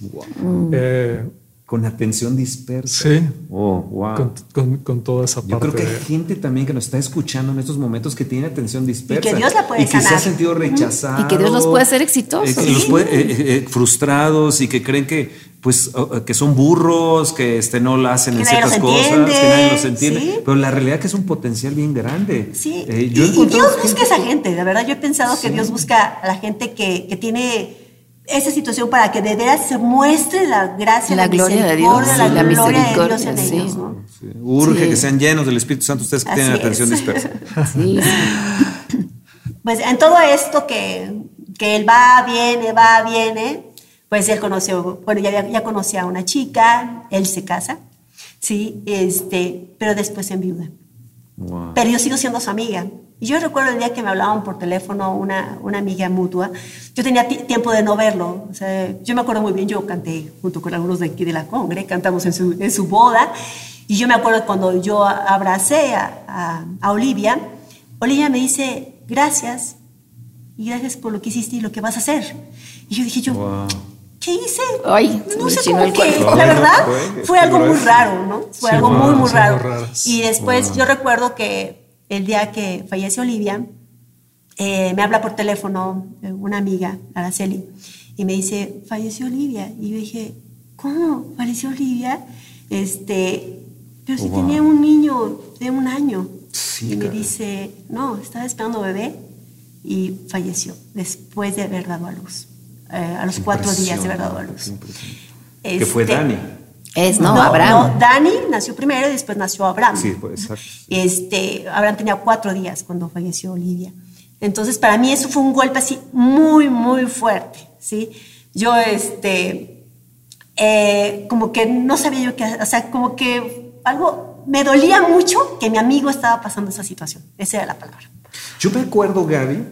Eh, con atención dispersa. Sí. Oh, wow. Con, con, toda esa parte. Yo creo que hay gente también que nos está escuchando en estos momentos que tiene atención dispersa. Y que Dios la puede Y que se ha sentido rechazado. Y que Dios los puede hacer exitosos. Eh, los puede, eh, eh, frustrados y que creen que pues que son burros, que este, no la hacen en ciertas cosas, que nadie los entiende. Pero la realidad es que es un potencial bien grande. Sí. y, Dios busca a esa gente. De verdad, yo he pensado que Dios busca a la gente que, que tiene esa situación para que de veras se muestre la gracia, la, gloria de Dios, la, la gloria de Dios en ellos. ¿no? Urge que sean llenos del Espíritu Santo ustedes que tienen atención dispersa. pues en todo esto que, que él va, viene, va, viene, pues él conoció, bueno, ya, ya conocía a una chica, él se casa, sí, este, pero después se enviuda. Pero yo sigo siendo su amiga. Y yo recuerdo el día que me hablaban por teléfono una, una amiga mutua, yo tenía tiempo de no verlo. O sea, yo me acuerdo muy bien, yo canté junto con algunos de aquí de la Congre, cantamos en su, en su boda. Y yo me acuerdo cuando yo abracé a, a, Olivia, Olivia me dice, gracias, y gracias por lo que hiciste y lo que vas a hacer. Y yo dije, yo, ¿qué hice? Ay, no sé cómo que, la verdad, fue algo muy raro, ¿no? Fue algo muy, muy raro. y después yo recuerdo que el día que fallece Olivia, eh, me habla por teléfono eh, una amiga, Araceli, y me dice, falleció Olivia. Y yo dije, ¿cómo? ¿Falleció Olivia? Este, pero si tenía un niño de un año. y me dice, no, estaba esperando bebé y falleció después de haber dado a luz. Eh, a los cuatro días de haber dado a luz. que fue este, Dani. Es, ¿no? Abraham. Dani nació primero y después nació Abraham. Sí, pues exacto. Este, Abraham tenía cuatro días cuando falleció Olivia. Entonces, para mí eso fue un golpe así muy, muy fuerte, ¿sí? Yo, este, eh, como que no sabía yo qué, o sea, como que algo, me dolía mucho que mi amigo estaba pasando esa situación. Esa era la palabra. Yo me acuerdo, Gaby,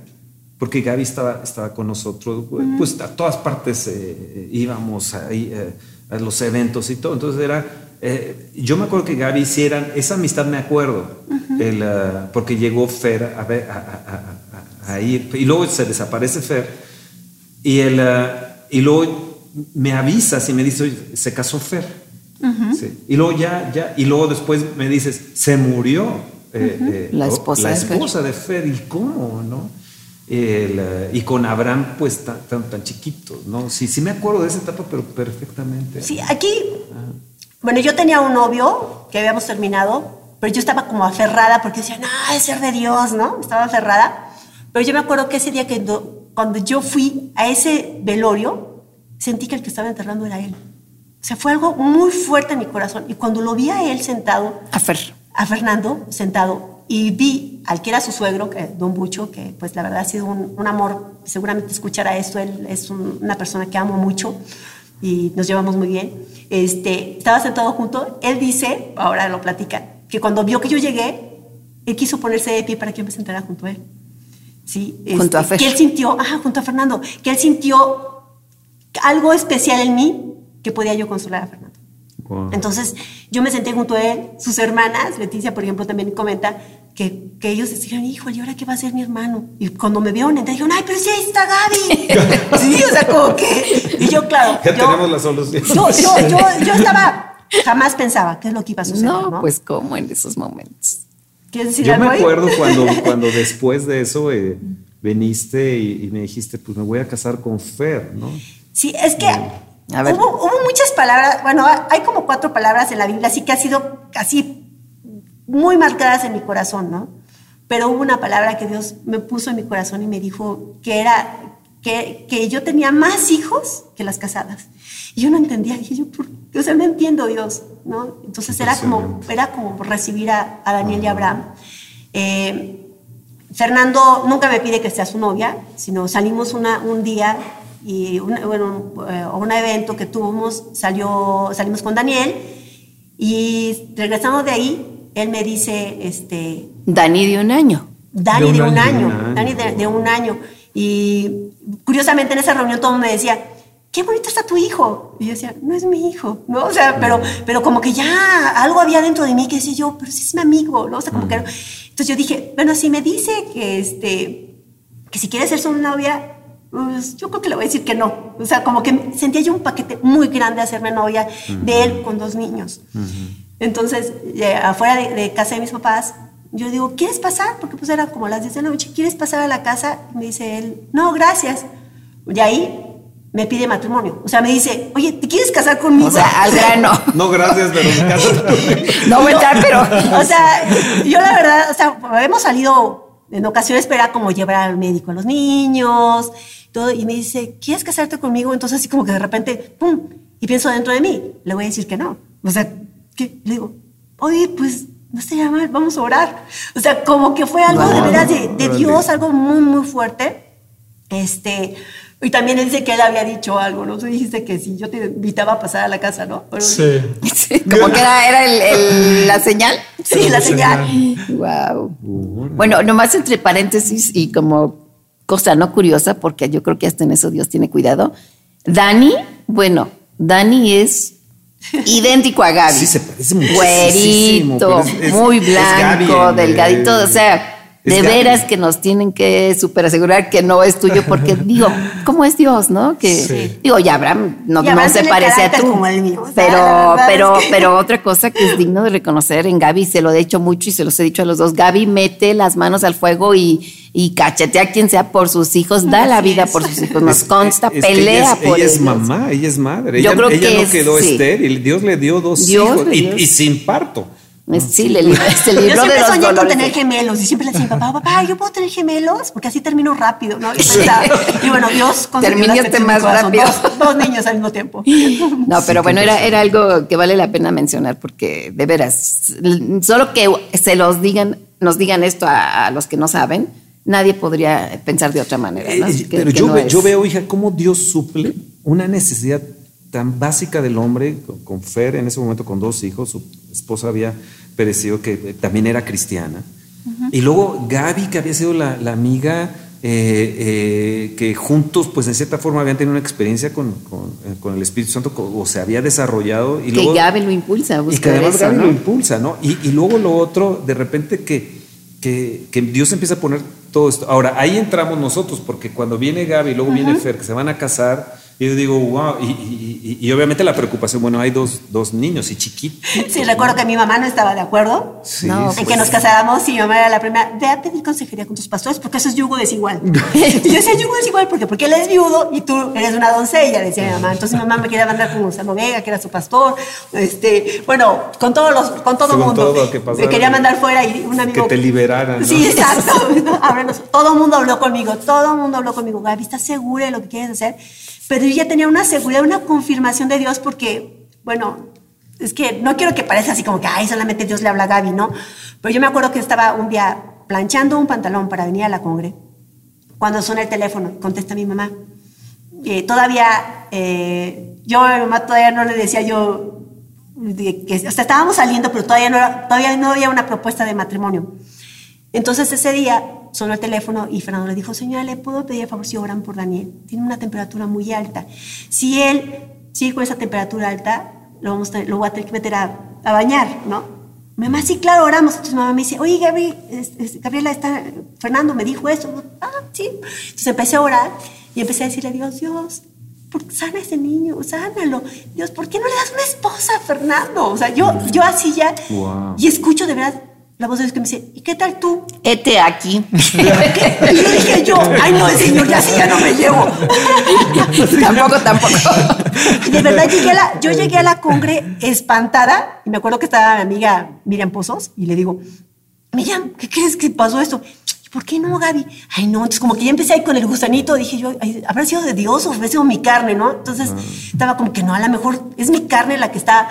porque Gaby estaba, estaba con nosotros, pues a todas partes eh, íbamos ahí. Eh, los eventos y todo. Entonces era, eh, yo me acuerdo que Gaby hicieran, esa amistad me acuerdo, el, uh, porque llegó Fer a, ver, a, a, ir, y luego se desaparece Fer, y, el, uh, y luego me avisas y me dice, oye, se casó Fer. sí. Y luego ya, ya, y luego después me dices, se murió. Eh, eh, la esposa, la esposa de Fer. ¿Y cómo? ¿no? El, uh, y con Abraham, pues tan, tan, tan, chiquito, ¿no? Sí, sí me acuerdo de esa etapa, pero perfectamente. Sí, aquí, Ajá. bueno, yo tenía un novio que habíamos terminado, pero yo estaba como aferrada porque decía, no, es ser de Dios, ¿no? Estaba aferrada. Pero yo me acuerdo que ese día que cuando yo fui a ese velorio, sentí que el que estaba enterrando era él. O sea, fue algo muy fuerte en mi corazón. Y cuando lo vi a él sentado, a, Fer. a Fernando sentado, y vi al que era su suegro, que, don Bucho, que pues la verdad ha sido un, un amor, seguramente escuchará esto, él es un, una persona que amo mucho y nos llevamos muy bien. Este, estaba sentado junto, él dice, ahora lo platica, que cuando vio que yo llegué, él quiso ponerse de pie para que yo me sentara junto a él. Sí, junto este, a Fer. Que él sintió, ajá, junto a Fernando, que él sintió algo especial en mí que podía yo consolar a Fernando. Wow. Entonces yo me senté junto a él, sus hermanas, Leticia por ejemplo también comenta, que, que ellos decían, híjole, ¿y ahora qué va a hacer mi hermano? Y cuando me vieron, entonces dijeron, ay, pero sí, ahí está Gaby. sí, o sea, como que... Y yo, claro. Ya yo, tenemos la solución. Yo, yo, yo, yo estaba, jamás pensaba qué es lo que iba a suceder, ¿no? No, pues como en esos momentos. ¿Quieres decir Yo algo me ahí? acuerdo cuando, cuando después de eso eh, viniste y, y me dijiste, pues me voy a casar con Fer, ¿no? Sí, es que A ver. hubo, hubo muchas palabras, bueno, hay como cuatro palabras en la Biblia, así que ha sido así muy marcadas en mi corazón, ¿no? Pero hubo una palabra que Dios me puso en mi corazón y me dijo que era que, que yo tenía más hijos que las casadas. Y yo no entendía, dije yo, ¿por qué? o sea, no entiendo Dios, ¿no? Entonces era como, era como recibir a, a Daniel y a Abraham. Eh, Fernando nunca me pide que sea su novia, sino salimos una, un día y una- bueno, eh, a un evento que tuvimos, salió, salimos con Daniel y regresando de ahí, él me dice, este, Dani de un año. Dani De un un, año. un. Dani de, de un año. Y curiosamente en esa reunión todo me decía, qué bonito está tu hijo. Y yo decía, no es mi hijo, ¿no? O sea, pero, pero como que ya algo había dentro de mí que decía yo, pero sí es mi amigo, ¿no? O sea, como que... Entonces yo dije, bueno, si me dice que, este, que si quiere ser su novia, pues yo creo que le voy a decir que no. O sea, como que sentía yo un paquete muy grande de hacerme novia de él con dos niños. Entonces, eh, afuera de, de casa de mis papás, yo digo, ¿quieres pasar? Porque pues era como las 10 de la noche, ¿quieres pasar a la casa? Me dice él, no, gracias. Y ahí me pide matrimonio. O sea, me dice, oye, ¿te quieres casar conmigo? O sea, al grano. No, gracias, pero me caso. No voy a entrar, pero. o sea, yo la verdad, o sea, hemos salido en ocasiones, pero era como llevar al médico a los niños, todo, y me dice, ¿quieres casarte conmigo? Entonces, así como que de repente, ¡pum! Y pienso dentro de mí, le voy a decir que no. O sea, ¿qué? Le digo, oye, pues no estaría mal, vamos a orar. O sea, como que fue algo de veras de, de. Dios, algo muy, muy fuerte. Este. Y también él dice que él había dicho algo, ¿no? Tú dijiste que si yo te invitaba a pasar a la casa, ¿no? Pero- Sí. Sí, como que era, era el- el- la señal. Sí, la señal. Wow. Bueno, nomás entre paréntesis y como cosa no curiosa, porque yo creo que hasta en eso Dios tiene cuidado. Dani, bueno, Dani es idéntico a Gaby. Sí, se parece muchísimo, Güerito, es- es- muy blanco, Gaby, delgadito, eh, o sea. Es De veras que nos tienen que super asegurar que no es tuyo, porque digo, ¿cómo es Dios, no? Que Sí. digo, ya Abraham no, no se parece a tú. como el mío, o sea, pero, pero, es que- pero otra cosa que es digno de reconocer en Gaby, se lo he dicho mucho y se los he dicho a los dos, Gaby mete las manos al fuego y, y cachetea a quien sea por sus hijos, da la vida es. por sus hijos, nos Es- consta, es pelea ella es, por ella es ellos. mamá, ella es madre. Yo ella creo ella que no es- quedó sí. estéril. Dios le dio dos Dios hijos y sin parto. Sí, le libró, se Yo libró de siempre los soñé con tener gemelos y siempre le decía a mi papá, papá, ¿yo puedo tener gemelos? Porque así termino rápido, ¿no? Y, pensaba- y bueno, Dios Terminaste más de rápido. Dos, dos niños al mismo tiempo. No, pero bueno, era, era algo que vale la pena mencionar porque de veras, solo que se los digan, nos digan esto a, a los que no saben, nadie podría pensar de otra manera. ¿no? Eh, Que- pero que yo, no ve- yo veo, hija, cómo Dios suple una necesidad tan básica del hombre, con, con Fer en ese momento con dos hijos, su esposa había perecido que también era cristiana. Y luego Gaby, que había sido la, la amiga, eh, eh, que juntos, pues en cierta forma habían tenido una experiencia con, con, eh, con el Espíritu Santo, o se había desarrollado. Y que luego, Gaby lo impulsa a y que además eso, Gaby ¿no? lo impulsa, ¿no? Y, y luego lo otro, de repente que, que, que Dios empieza a poner todo esto. Ahora, ahí entramos nosotros, porque cuando viene Gaby y luego viene Fer, que se van a casar, y yo digo, wow, y, y- y- y obviamente la preocupación, bueno, hay dos, dos niños y chiquitos. Sí, recuerdo que mi mamá no estaba de acuerdo Sí, No, en pues, que nos casáramos y mi mamá era la primera, ve a pedir consejería con tus pastores porque eso es yugo desigual. y yo decía, yugo desigual porque, porque él es viudo y tú eres una doncella, decía mi mamá. Entonces mi mamá me quería mandar con Gonzalo Vega, que era su pastor. Este, bueno, con todos los, con todo el mundo. todo, que pasara. me quería mandar fuera y un amigo... Que te liberaran, ¿no? Sí, exacto. Todo el mundo habló conmigo, todo el mundo habló conmigo. Gaby, ¿estás segura de lo que quieres hacer? Pero yo ya tenía una seguridad, una confirmación de Dios porque, bueno, es que no quiero que parezca así como que, ay, solamente Dios le habla a Gaby, ¿no? Pero yo me acuerdo que estaba un día planchando un pantalón para venir a la congre. Cuando suena el teléfono, contesta mi mamá. Eh, todavía, eh, yo a mi mamá todavía no le decía yo, que, o sea, estábamos saliendo, pero todavía no, todavía no había una propuesta de matrimonio. Entonces ese día sonó el teléfono y Fernando le dijo, señora, ¿le puedo pedir a favor si oran por Daniel? Tiene una temperatura muy alta. Si él sigue con esa temperatura alta, lo, vamos a tener- lo voy a tener que meter a, a bañar, ¿no? Mamá, sí, claro, oramos. Entonces mamá me dice, oye, Gaby, Gabriela, está, Fernando me dijo eso. Ah, sí. Entonces empecé a orar y empecé a decirle a Dios, Dios, ¿por sana ese niño? Sánalo. Dios, ¿por qué no le das una esposa a Fernando? O sea, yo, yo así ya. Y escucho de verdad la voz de Dios que me dice, ¿y qué tal tú? Este aquí. y yo dije yo, ay no, el Señor, ya sí, ya no me llevo. tampoco, tampoco. Y de verdad llegué a la, yo llegué a la congre espantada, y me acuerdo que estaba mi amiga Miriam Pozos, y le digo, Miriam, ¿qué crees que pasó esto? ¿Por qué no, Gaby? Ay, no, entonces como que ya empecé ahí con el gusanito, dije yo, ¿habrá sido de Dios o habrá sido mi carne, no? Entonces estaba como que no, a lo mejor es mi carne la que está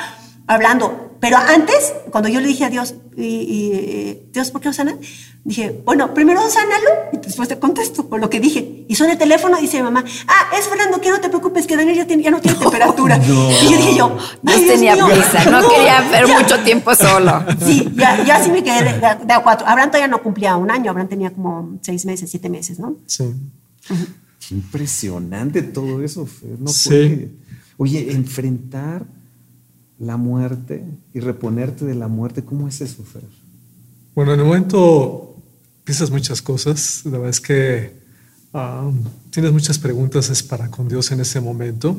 hablando. Pero antes, cuando yo le dije a Dios, y, Dios, ¿por qué no sana? Dije, bueno, primero sánalo y después te contesto por lo que dije. Y suena el teléfono y dice mi mamá, ah, es Fernando, que no te preocupes, que Daniel ya, no tiene temperatura. Y yo dije yo, Dios tenía mío. prisa, no quería ver mucho tiempo solo. Sí, ya, ya sí me quedé de, de a cuatro. Abraham todavía no cumplía un año, Abraham tenía como seis meses, siete meses, ¿no? Sí. Qué impresionante todo eso, Fer. No Sí. puede. Oye, enfrentar la muerte y reponerte de la muerte, ¿cómo es eso, Fer? Bueno, en el momento piensas muchas cosas. La verdad es que ah, tienes muchas preguntas es para con Dios en ese momento.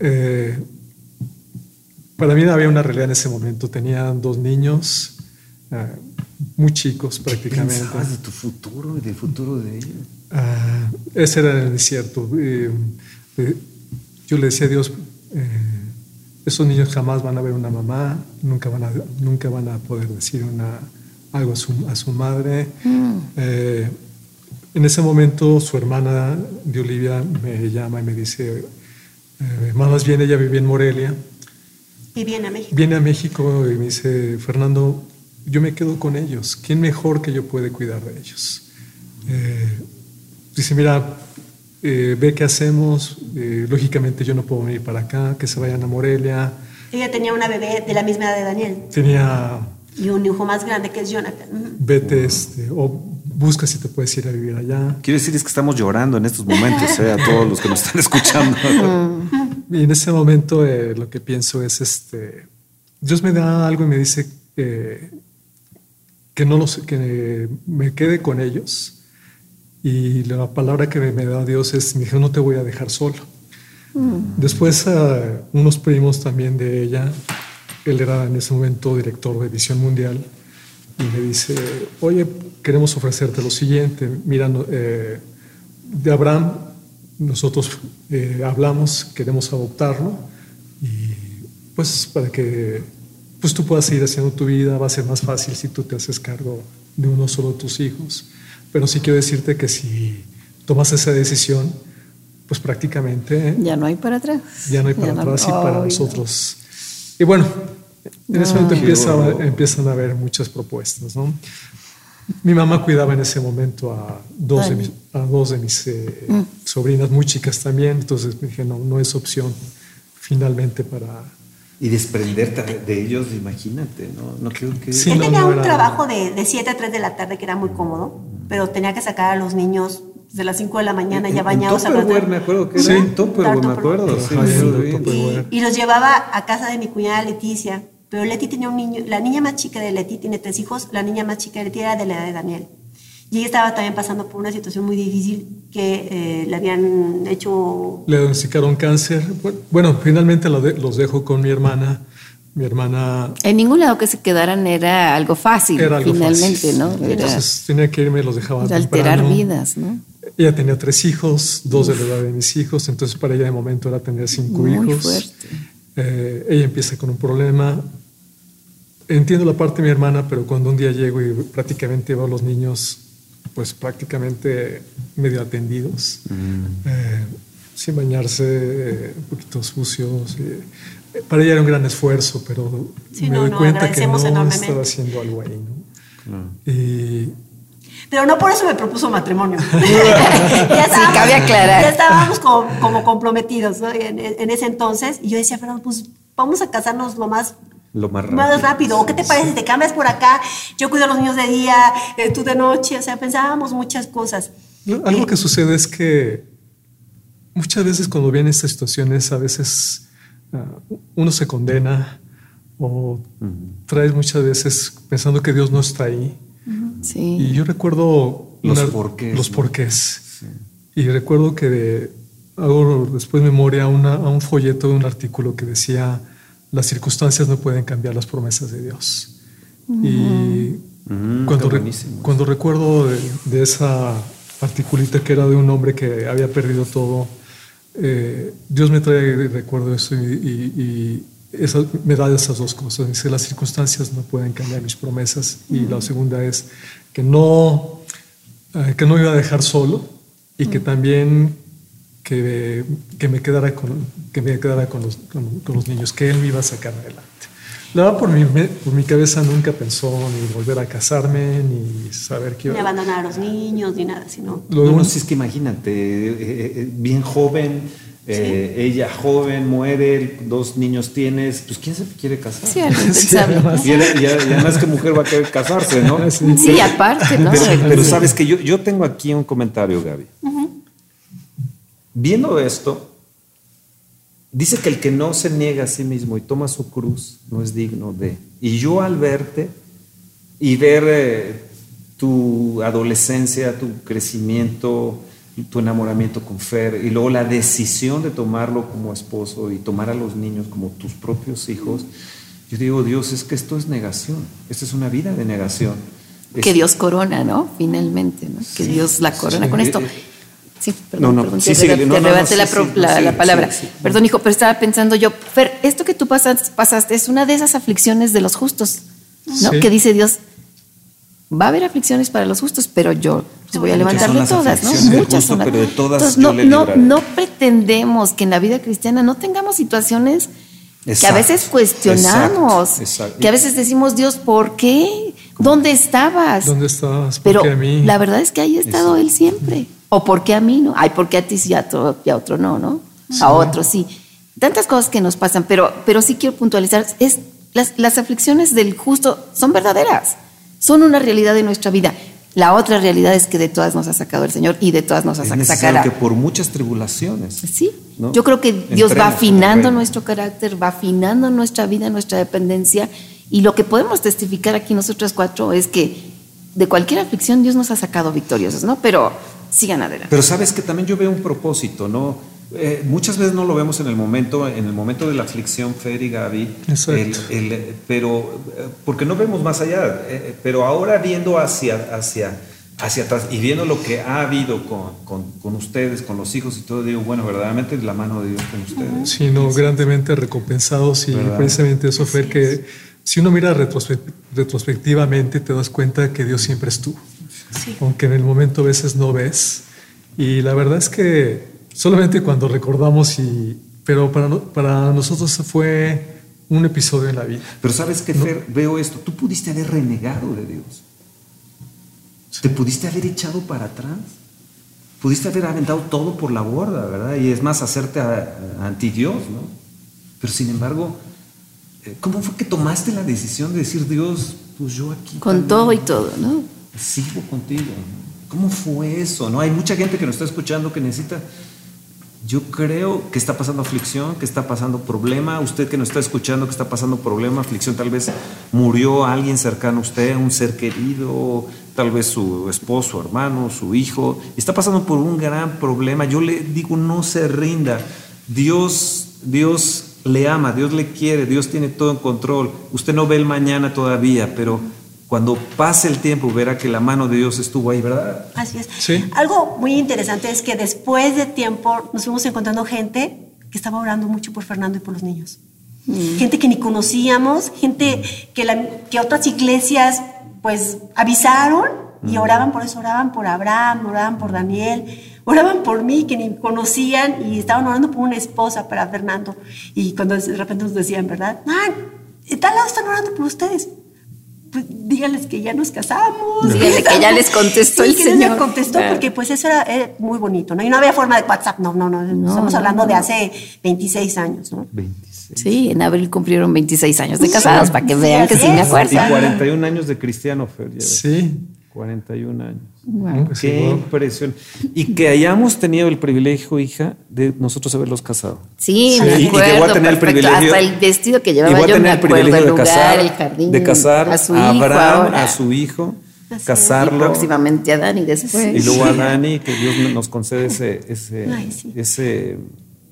Eh, para mí no había una realidad en ese momento. Tenía dos niños ah, muy chicos prácticamente. Pensabas de tu futuro y del futuro de ellos. Ah, ese era el desierto. Eh, eh, yo le decía a Dios, eh, esos niños jamás van a ver una mamá, nunca van a, nunca van a poder decir una, algo a su, a su madre. Eh, en ese momento su hermana de Olivia me llama y me dice, eh, más bien ella vivía en Morelia, Y viene a México. viene a México y me dice, Fernando, yo me quedo con ellos. ¿Quién mejor que yo puede cuidar de ellos? Eh, dice, mira, eh, ve qué hacemos. Eh, lógicamente yo no puedo venir para acá, que se vayan a Morelia. Ella tenía una bebé de la misma edad de Daniel Tenía, y un hijo más grande que es Jonathan. Vete, este, o busca si te puedes ir a vivir allá. Quiero decirles que estamos llorando en estos momentos, eh, a todos los que nos están escuchando. Y en ese momento eh, lo que pienso es, este, Dios me da algo y me dice eh, que no los, que me quede con ellos. Y la palabra que me da Dios es, me dijo, no te voy a dejar solo. Después ah, unos primos también de ella, él era en ese momento director de Visión Mundial, y me dice, oye, queremos ofrecerte lo siguiente, mira, eh, de Abraham nosotros eh, hablamos, queremos adoptarlo, y pues para que pues tú puedas seguir haciendo tu vida, va a ser más fácil si tú te haces cargo de uno solo de tus hijos. Pero sí quiero decirte que si tomas esa decisión, pues prácticamente Ya no hay para atrás. ya no hay para no- atrás y para Ay, nosotros. Y bueno, en ese momento empieza, empiezan a haber muchas propuestas. ¿no? Mi mamá cuidaba en ese momento a dos de mis, a dos de mis eh, sobrinas muy chicas también, entonces me dije, no, no es opción finalmente para... Y desprenderte de ellos, imagínate, ¿no? No creo que... Sí. Él no, tenía no un era- trabajo de, de 7 a 3 de la tarde que era muy cómodo, pero tenía que sacar a los niños de las 5 de la mañana ya bañados a Tupperware, me acuerdo que era Sí. en Tupperware, me acuerdo. Sí, Ajá, sí. Y, y los llevaba a casa de mi cuñada Leticia. Pero Leti tenía un niño, la niña más chica de Leti tiene tres hijos, la niña más chica de Leti era de la edad de Daniel. Y ella estaba también pasando por una situación muy difícil que eh, le habían hecho... Le diagnosticaron cáncer. Bueno, finalmente los dejo con mi hermana. Mi hermana En ningún lado que se quedaran era algo fácil, era algo finalmente, fácil. ¿no? Era, Entonces tenía que irme, los dejaba era alterar temprano. vidas, ¿no? Ella tenía tres hijos, dos de la edad de mis hijos, entonces para ella de momento era tener cinco Muy hijos. fuerte. Eh, ella empieza con un problema. Entiendo la parte de mi hermana, pero cuando un día llego y prácticamente veo a los niños, pues prácticamente medio atendidos, eh, sin bañarse, eh, un poquito sucios. eh, para ella era un gran esfuerzo, pero Sí, me no, doy no, cuenta que no estaba haciendo algo ahí. ¿no? Y Pero no por eso me propuso matrimonio. ya estábamos, cabe aclarar. Ya estábamos como, como comprometidos ¿no? en, en ese entonces. Y yo decía, pero pues vamos a casarnos lo más Lo más rápido. más rápido. ¿O qué te parece? si Te cambias por acá, yo cuido a los niños de día, eh, tú de noche. O sea, pensábamos muchas cosas. Algo que sucede es que muchas veces cuando vienen estas situaciones, a veces ah, uno se condena o traes muchas veces pensando que Dios no está ahí. Sí. Y yo recuerdo Los una- porqués, Los ¿no? porqués. Y recuerdo que de- hago después memoria a, una- a un folleto de un artículo que decía las circunstancias no pueden cambiar las promesas de Dios. Y cuando, re- cuando recuerdo de, de esa articulita que era de un hombre que había perdido todo, eh, Dios me trae de recuerdo eso y, y- y esa- me da esas dos cosas. Dice, las circunstancias no pueden cambiar mis promesas. Y la segunda es que no, eh, que no me iba a dejar solo y que también que, que me quedara, con, que me quedara con, los, con- con los niños, que Él me iba a sacar adelante. La verdad, por mi, por mi cabeza nunca pensó ni volver a casarme, ni saber qué Ni iba abandonar a los niños, ni nada, sino... Lo No, no, si es que imagínate, eh, eh, bien joven, eh, ella joven, muere, dos niños tienes, pues ¿quién se quiere casar? Sí, Sí, además. Y, era- y a- y además que mujer va a querer casarse, ¿no? Sí. Sí, aparte, ¿no? Pero, pero sabes que yo, yo tengo aquí un comentario, Gaby. Viendo esto, dice que el que no se niega a sí mismo y toma su cruz no es digno de. Y yo al verte y ver eh, tu adolescencia, tu crecimiento, tu enamoramiento con Fer y luego la decisión de tomarlo como esposo y tomar a los niños como tus propios hijos, yo digo, Dios, es que esto es negación, esta es una vida de negación. que Dios corona, ¿no? Finalmente, ¿no? Que Dios la corona sí. con esto. Sí, perdón, no, no, perdón, sí, te, No, te no, no, arrebaté sí, la, sí, pro- no, la- sí, la palabra. sí, sí. Perdón, hijo, pero estaba pensando yo, Fer, esto que tú pasas- pasaste es una de esas aflicciones de los justos, ¿no? Sí. Que dice Dios, va a haber aflicciones para los justos, pero yo pues, voy a levantar de todas, ¿no? Muchas justo, son las- pero de todas Entonces, yo no, le no, no pretendemos que en la vida cristiana no tengamos situaciones que a veces cuestionamos, exacto, exacto. que a veces decimos, Dios, ¿por qué? ¿Dónde estabas? ¿Dónde estabas? ¿Por Pero a mí? la verdad es que ahí ha estado él siempre. ¿O por qué a mí no? Ay, ¿por qué a ti sí y a, otro, y a otro no, no? A otro sí. Tantas cosas que nos pasan, pero, pero sí quiero puntualizar, es, las, las aflicciones del justo son verdaderas, son una realidad de nuestra vida. La otra realidad es que de todas nos ha sacado el Señor y de todas nos Es sa- necesario sacará. que por muchas tribulaciones. Sí, ¿no? yo creo que Dios va afinando nuestro carácter, va afinando nuestra vida, nuestra dependencia. Y lo que podemos testificar aquí nosotros cuatro es que de cualquier aflicción Dios nos ha sacado victoriosos, ¿no? Pero sigan adelante. Pero sabes que también yo veo un propósito, ¿no? Eh, muchas veces no lo vemos en el momento, en el momento de la aflicción, Fer y Gaby. El- el, pero eh, porque no vemos más allá. eh, eh, pero ahora viendo hacia, hacia, hacia atrás y viendo lo que ha habido con, con- con ustedes, con los hijos y todo, digo, bueno, verdaderamente la mano de Dios con ustedes. sino grandemente recompensados y ¿Verdad? precisamente eso fue que si uno mira retrospe- retrospectivamente te das cuenta que Dios siempre estuvo, Sí. aunque en el momento a veces no ves y la verdad es que solamente cuando recordamos y pero para, no- para nosotros fue un episodio en la vida. Pero sabes que, Fer, veo esto, tú pudiste haber renegado de Dios. Te pudiste haber echado para atrás. Pudiste haber aventado todo por la borda, ¿verdad? Y es más, hacerte a- a- anti Dios, ¿no? Pero sin embargo, eh, ¿cómo fue que tomaste la decisión de decir, Dios, pues yo aquí... Con también todo y todo, ¿no? Sigo contigo. ¿Cómo fue eso? ¿No? Hay mucha gente que nos está escuchando que necesita yo creo que está pasando aflicción, que está pasando problema. Usted que nos está escuchando que está pasando problema, aflicción, tal vez murió alguien cercano a usted, un ser querido, tal vez su esposo, hermano, su hijo. Está pasando por un gran problema. Yo le digo, no se rinda. Dios, Dios le ama, Dios le quiere, Dios tiene todo en control. Usted no ve el mañana todavía, pero cuando pase el tiempo verá que la mano de Dios estuvo ahí, ¿verdad? Así es. Sí. Algo muy interesante es que después de tiempo nos fuimos encontrando gente que estaba orando mucho por Fernando y por los niños. Gente que ni conocíamos, gente que, la- que otras iglesias pues avisaron y oraban por eso, oraban por Abraham, oraban por Daniel, oraban por mí que ni conocían y estaban orando por una esposa para Fernando. Y cuando de repente nos decían, ¿verdad? Ah, de tal lado están orando por ustedes. Pues díganles que ya nos casamos. Díganle que ya les contestó Sí, el que Señor. les contestó Claro. porque pues eso era, era muy bonito, ¿no? Y no había forma de WhatsApp, no, no, no. Estamos no, hablando no. de hace 26 años, ¿no? 26. Sí, en abril cumplieron 26 años de casados, para que vean que sí me acuerdo. Y 41 años de cristiano, Fer. Sí. 41 años. Wow. Qué impresión. Y que hayamos tenido el privilegio, hija, de nosotros haberlos casado. Sí, sí. Me acuerdo, y que voy a tener el privilegio. Hasta el vestido que llevaba yo, me acuerdo, el privilegio de lugar, casar, el jardín, de casar a, su a Abraham, hijo a su hijo, Así casarlo. Y próximamente a Dani después. Y luego a Dani, que Dios nos concede ese, ese, Ay, sí. ese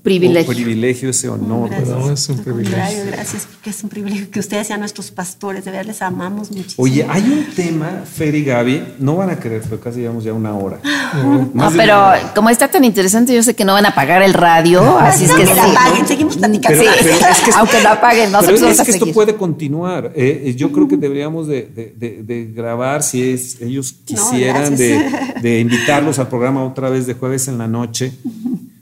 privilegio. privilegio, ese honor. Gracias. No, es un privilegio. Gracias, porque es un privilegio que ustedes sean nuestros pastores. De verdad les amamos muchísimo. Oye, hay un tema, Fer y Gaby, no van a creer, pero casi llevamos ya una hora. no, pero como está tan interesante, yo sé que no van a pagar el radio, así es que, que la paguen, seguimos platicando. Pero, pero es que Aunque no paguen, no pero se es que esto puede continuar. Eh, yo creo que deberíamos de, de, de, grabar, si es, ellos quisieran, no, de, invitarlos al programa otra vez de jueves en la noche.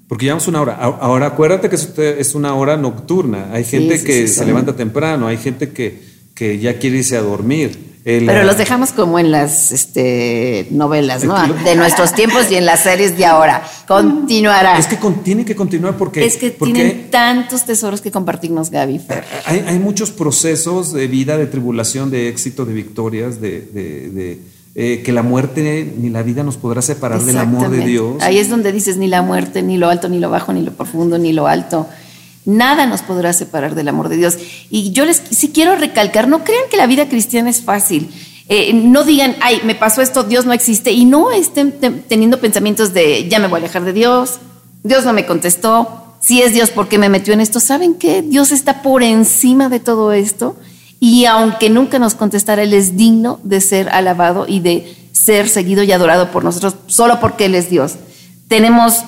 Porque llevamos una hora. Ahora acuérdate que es una hora nocturna. Hay gente sí, sí, que sí, se levanta temprano, hay gente que, que ya quiere irse a dormir. El, Pero los dejamos como en las este, novelas, ¿no? De nuestros tiempos y en las series de ahora. Continuará. Es que con, tiene que continuar porque... Es que porque tienen tantos tesoros que compartirnos, Gaby. Hay, hay, muchos procesos de vida, de tribulación, de éxito, de victorias, de, de, de eh, que la muerte ni la vida nos podrá separar del amor de Dios. Ahí es donde dices ni la muerte, ni lo alto, ni lo bajo, ni lo profundo, ni lo alto. Nada nos podrá separar del amor de Dios. Y yo les sí quiero recalcar, no crean que la vida cristiana es fácil. Eh, no digan, ay, me pasó esto, Dios no existe. Y no estén teniendo pensamientos de, ya me voy a alejar de Dios, Dios no me contestó, si es Dios, ¿por qué me metió en esto? ¿Saben qué? Dios está por encima de todo esto y aunque nunca nos contestara, Él es digno de ser alabado y de ser seguido y adorado por nosotros solo porque Él es Dios. Tenemos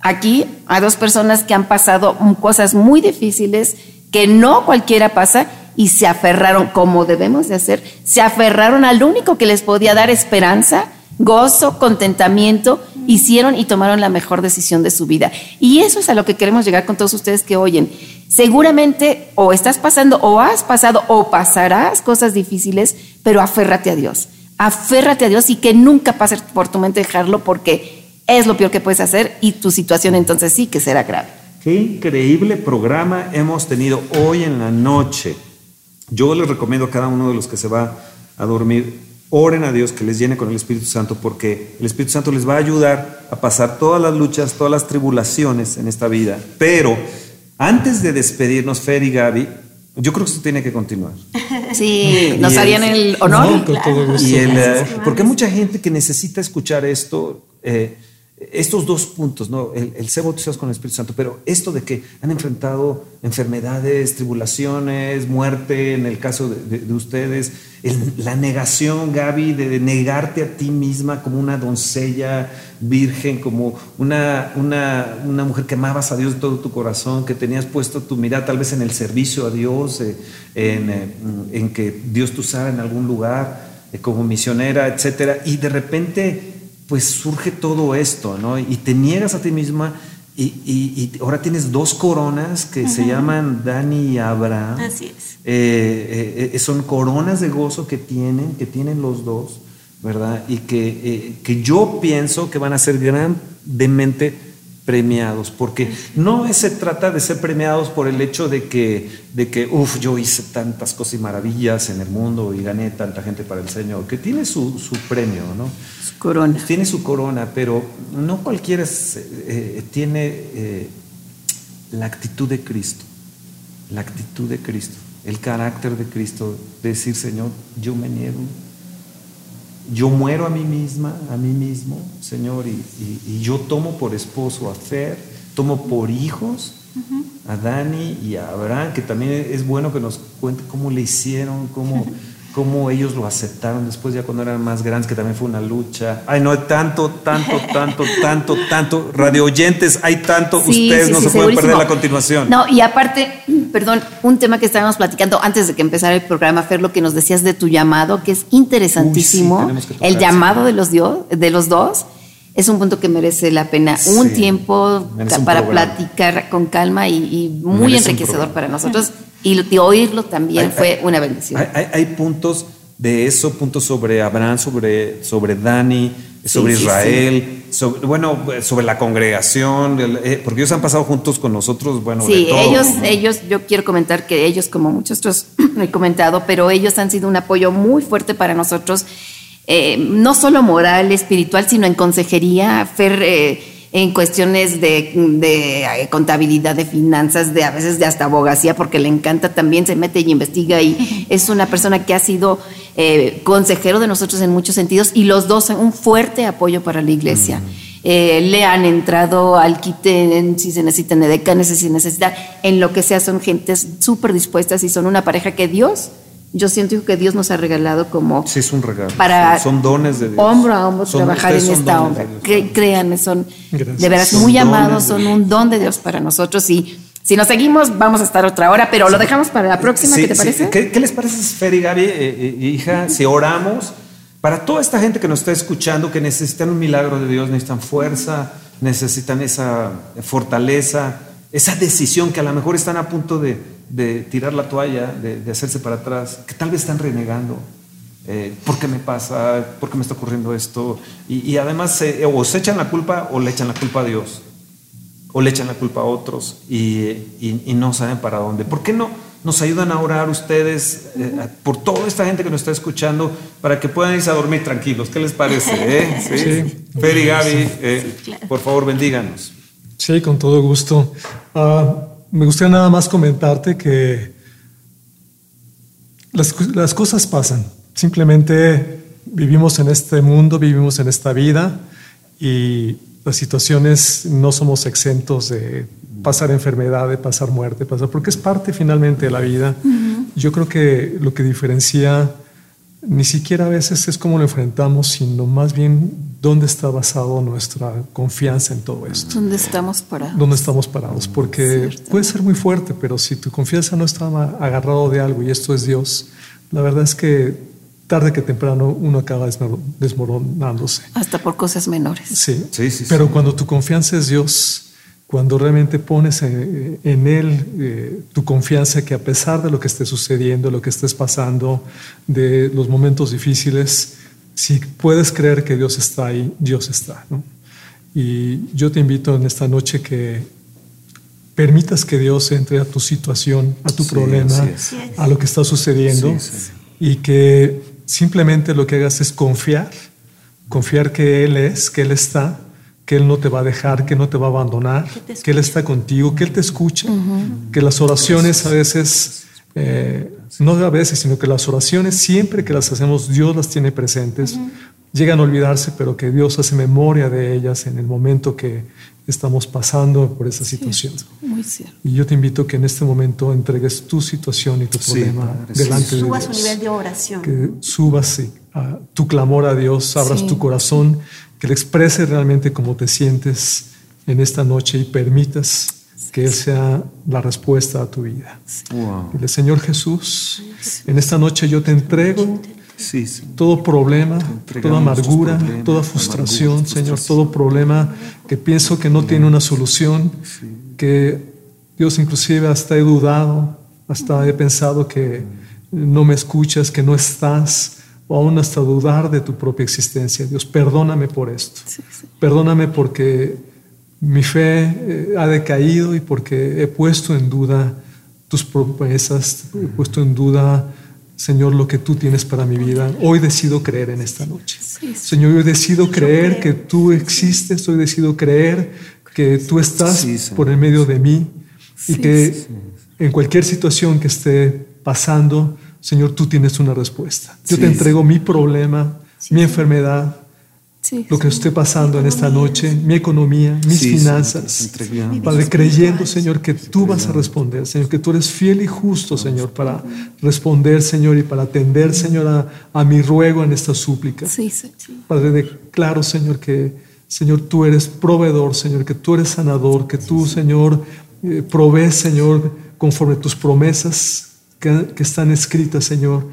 aquí a dos personas que han pasado cosas muy difíciles que no cualquiera pasa y se aferraron, como debemos de hacer, se aferraron al único que les podía dar esperanza, gozo, contentamiento, hicieron y tomaron la mejor decisión de su vida. Y eso es a lo que queremos llegar con todos ustedes que oyen seguramente o estás pasando o has pasado o pasarás cosas difíciles, pero aférrate a Dios. Aférrate a Dios y que nunca pase por tu mente dejarlo porque es lo peor que puedes hacer y tu situación entonces sí que será grave. Qué increíble programa hemos tenido hoy en la noche. Yo les recomiendo a cada uno de los que se va a dormir, oren a Dios que les llene con el Espíritu Santo porque el Espíritu Santo les va a ayudar a pasar todas las luchas, todas las tribulaciones en esta vida. Pero antes de despedirnos, Fer y Gaby, yo creo que esto tiene que continuar. Sí, nos harían el honor. No, claro. y el, eh, porque hay mucha gente que necesita escuchar esto. Eh, estos dos puntos, ¿no? El, ser bautizados con el Espíritu Santo, pero esto de que han enfrentado enfermedades, tribulaciones, muerte, en el caso de, de, de ustedes, la negación, Gaby, de, negarte a ti misma como una doncella virgen, como una, una, una, mujer que amabas a Dios de todo tu corazón, que tenías puesto tu mirada tal vez en el servicio a Dios, eh, en, eh, en, que Dios te usara en algún lugar eh, como misionera, etcétera, y de repente pues surge todo esto, ¿no? Y te niegas a ti misma y, y, y ahora tienes dos coronas que se llaman Dani y Abraham. Así es. Eh, eh, son coronas de gozo que tienen, que tienen los dos, ¿verdad? Y que, eh, que yo pienso que van a ser grandemente premiados, porque no se trata de ser premiados por el hecho de que, de que uff, yo hice tantas cosas y maravillas en el mundo y gané tanta gente para el Señor, que tiene su, su premio, ¿no? Su corona. Tiene su corona, pero no cualquiera es, eh, tiene eh, la actitud de Cristo, la actitud de Cristo, el carácter de Cristo, de decir, Señor, yo me niego, yo muero a mí misma, a mí mismo, Señor, y, y, y yo tomo por esposo a Fer, tomo por hijos uh -huh. a Dani y a Abraham, que también es bueno que nos cuente cómo le hicieron, cómo, cómo ellos lo aceptaron después ya cuando eran más grandes, que también fue una lucha. Ay, no, tanto, tanto, tanto, tanto, tanto, radio oyentes, hay tanto, sí, ustedes sí, no sí, se segurísimo. pueden perder la continuación. No, y aparte, perdón, un tema que estábamos platicando antes de que empezara el programa, Fer, lo que nos decías de tu llamado, que es interesantísimo, Uy, el llamado de los, dios, de los dos. Es un punto que merece la pena un tiempo un para programa. platicar con calma y, y muy merece enriquecedor para nosotros y oírlo también hay, fue hay, una bendición. Hay, hay, puntos de eso, puntos sobre Abraham, sobre, sobre Dani, sobre sí, Israel, sí, sí. Sobre, bueno, sobre la congregación, eh, porque ellos han pasado juntos con nosotros, bueno, sí, ellos, ellos, yo quiero comentar que ellos, como muchos otros he comentado, pero ellos han sido un apoyo muy fuerte para nosotros eh, no solo moral, espiritual, sino en consejería. Fer, eh, en cuestiones de, de, contabilidad, de finanzas, de a veces de hasta abogacía, porque le encanta también, se mete y investiga y es una persona que ha sido eh, consejero de nosotros en muchos sentidos y los dos son un fuerte apoyo para la iglesia. Eh, le han entrado al quite en, si se necesita en edecanes, si se necesita en lo que sea, son gentes súper dispuestas y son una pareja que Dios yo siento que Dios nos ha regalado como... Sí, es un regalo. Para son, dones de Dios. Hombro a hombro trabajar en esta obra. créanme, son de veras muy amados, son un don de Dios para nosotros y si nos seguimos vamos a estar otra hora, pero lo dejamos para la próxima, ¿qué te parece? ¿Qué, les parece, Fer y Gaby, eh, eh, hija, si oramos para toda esta gente que nos está escuchando, que necesitan un milagro de Dios, necesitan fuerza, necesitan esa fortaleza, esa decisión que a lo mejor están a punto de de tirar la toalla, de, hacerse para atrás, que tal vez están renegando. Eh, ¿Por qué me pasa? ¿Por qué me está ocurriendo esto? Y, además o se echan la culpa o le echan la culpa a Dios. O le echan la culpa a otros y, no saben para dónde. ¿Por qué no nos ayudan a orar ustedes eh, por toda esta gente que nos está escuchando para que puedan irse a dormir tranquilos? ¿Qué les parece? Eh? ¿Sí? Fer y Gaby, por favor, bendíganos. Sí, con todo gusto. Uh, me gustaría nada más comentarte que las, cosas pasan. Simplemente vivimos en este mundo, vivimos en esta vida y las situaciones no somos exentos de pasar enfermedad, de pasar muerte, pasar, porque es parte finalmente de la vida. Yo creo que lo que diferencia ni siquiera a veces es cómo lo enfrentamos, sino más bien dónde está basado nuestra confianza en todo esto. ¿Dónde estamos parados? ¿Dónde estamos parados? Porque puede ser muy fuerte, pero si tu confianza no está agarrado de algo y esto es Dios, la verdad es que tarde que temprano uno acaba desmoronándose. Hasta por cosas menores. Sí, sí, sí pero cuando tu confianza es Dios, cuando realmente pones en, Él eh, tu confianza que a pesar de lo que esté sucediendo, lo que estés pasando, de los momentos difíciles, si puedes creer que Dios está ahí, Dios está. Y yo te invito en esta noche que permitas que Dios entre a tu situación, a tu problema, a lo que está sucediendo y que simplemente lo que hagas es confiar, confiar que Él es, que Él está que Él no te va a dejar, que no te va a abandonar, que, Él está contigo, que Él te escucha, que las oraciones a veces, eh, no a veces, sino que las oraciones siempre que las hacemos, Dios las tiene presentes, llegan a olvidarse, pero que Dios hace memoria de ellas en el momento que estamos pasando por esa situación. muy cierto. Y yo te invito que en este momento entregues tu situación y tu problema delante de Dios. Subas un nivel de oración. Que subas tu clamor a Dios, abras tu corazón que le exprese realmente cómo te sientes en esta noche y permitas que Él sea la respuesta a tu vida. El Señor Jesús, en esta noche yo te entrego todo problema, toda amargura, toda frustración, Señor, todo problema que pienso que no tiene una solución, que Dios inclusive hasta he dudado, hasta he pensado que no me escuchas, que no estás o aún hasta dudar de tu propia existencia. Dios, perdóname por esto. Perdóname porque mi fe eh, ha decaído y porque he puesto en duda tus promesas, he puesto en duda, Señor, lo que tú tienes para mi vida. Hoy decido creer en esta noche. Señor, hoy decido creer que tú existes, hoy decido creer que tú estás por el medio de mí y que en cualquier situación que esté pasando, Señor, tú tienes una respuesta. Yo te entrego mi problema, mi enfermedad, lo que esté pasando en esta noche, mi economía, mis finanzas. Padre, creyendo, Señor, que tú vas a responder, Señor, que tú eres fiel y justo, Señor, para responder, Señor, y para atender, Señor, a, mi ruego en esta súplica. Padre, declaro, Señor, que, Señor, tú eres proveedor, Señor, que tú eres sanador, que tú, Señor, eh, provees, Señor, conforme tus promesas que, están escritas, Señor.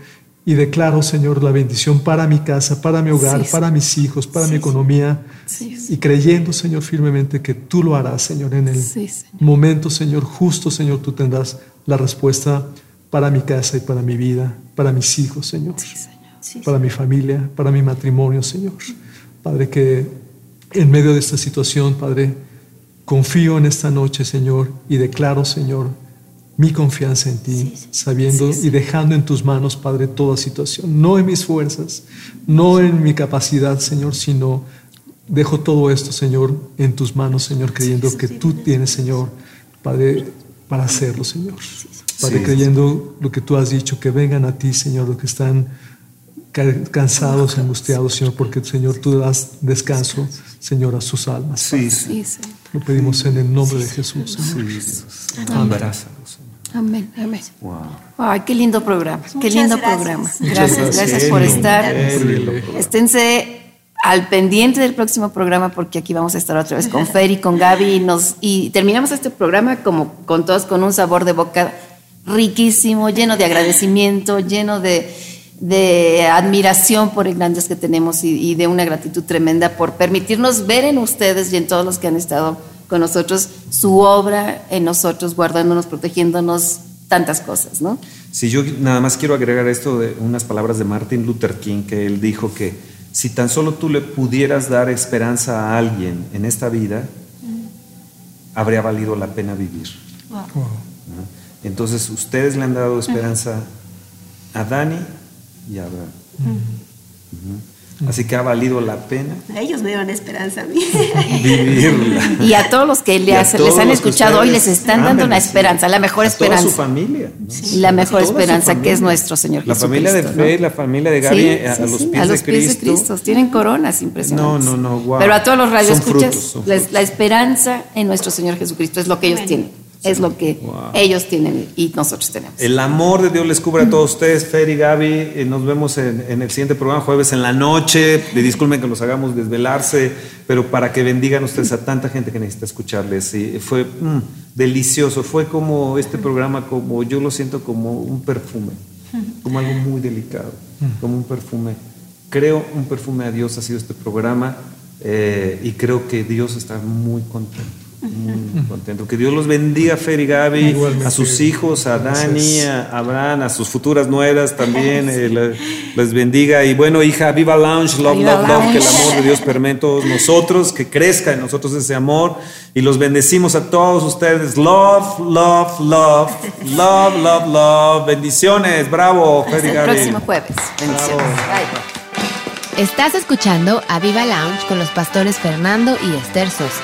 Y declaro, Señor, la bendición para mi casa, para mi hogar, para mis hijos, para mi economía. y creyendo, Señor, firmemente que tú lo harás, Señor, en el momento, Señor, justo, Señor, tú tendrás la respuesta para mi casa y para mi vida, para mis hijos, Señor. Para mi familia, para mi matrimonio, Señor. Padre, que en medio de esta situación, Padre, confío en esta noche, Señor, y declaro, Señor, mi confianza en ti, sabiendo y dejando en tus manos, Padre, toda situación, no en mis fuerzas, no en mi capacidad, Señor, sino dejo todo esto, Señor, en tus manos, Señor, creyendo que tú tienes, Señor, Padre, para hacerlo, Señor. Padre, creyendo lo que tú has dicho, que vengan a ti, Señor, los que están cansados, angustiados, Señor, porque, Señor, tú das descanso, Señor, a sus almas. Sí, sí. Lo pedimos en el nombre de Jesús. Amén. Amén, amén. Wow. Ay, qué lindo programa, qué lindo programa. Gracias, gracias, por estar. Esténse al pendiente del próximo programa porque aquí vamos a estar otra vez con Fer y con Gaby y, nos, y terminamos este programa como con todos con un sabor de boca riquísimo, lleno de agradecimiento, lleno de, de admiración por el grandes que tenemos y, y, de una gratitud tremenda por permitirnos ver en ustedes y en todos los que han estado con nosotros su obra en nosotros, guardándonos, protegiéndonos, tantas cosas, ¿no? Sí, yo nada más quiero agregar esto de unas palabras de Martin Luther King, que él dijo que si tan solo tú le pudieras dar esperanza a alguien en esta vida, habría valido la pena vivir. Entonces, ustedes le han dado esperanza a Dani y a Abraham. Así que ha valido la pena. Ellos me dieron esperanza a mí. Vivirla. Y a todos los que les, les han escuchado hoy les están dando una esperanza, la mejor a esperanza. Toda su familia. Sí. La mejor esperanza que es nuestro Señor la Jesucristo. La familia de fe, ¿no? la familia de Gaby, Sí, a, sí, los pies, a los de, pies Cristo. de Cristo. Tienen coronas impresionantes. No, no, no, wow. Pero a todos los radioescuchas, frutos. la esperanza en nuestro Señor Jesucristo es lo que ellos tienen. Es lo que Wow. ellos tienen y nosotros tenemos. El amor de Dios les cubra a todos ustedes, Fer y Gaby. Eh, Nos vemos en, en el siguiente programa, jueves en la noche. Disculpen que los hagamos desvelarse, pero para que bendigan ustedes a tanta gente que necesita escucharles. Y fue mm, delicioso. Fue como este programa, como yo lo siento como un perfume, como algo muy delicado, como un perfume. Creo un perfume a Dios ha sido este programa eh, y creo que Dios está muy contento. Contento. Que Dios los bendiga, Fer y Gaby, Igualmente. a sus hijos, a Dani, a Abraham, a sus futuras nueras también. eh, le- les bendiga. Y bueno, hija, viva Lounge, love, Viva love, love. Que el amor de Dios permee en todos nosotros, que crezca en nosotros ese amor. Y los bendecimos a todos ustedes. Love, love, love, love, love, love. Bendiciones. Bravo, Fer y el Gaby. próximo jueves. Bendiciones. Bye. Estás escuchando a Viva Lounge con los pastores Fernando y Esther Sosa.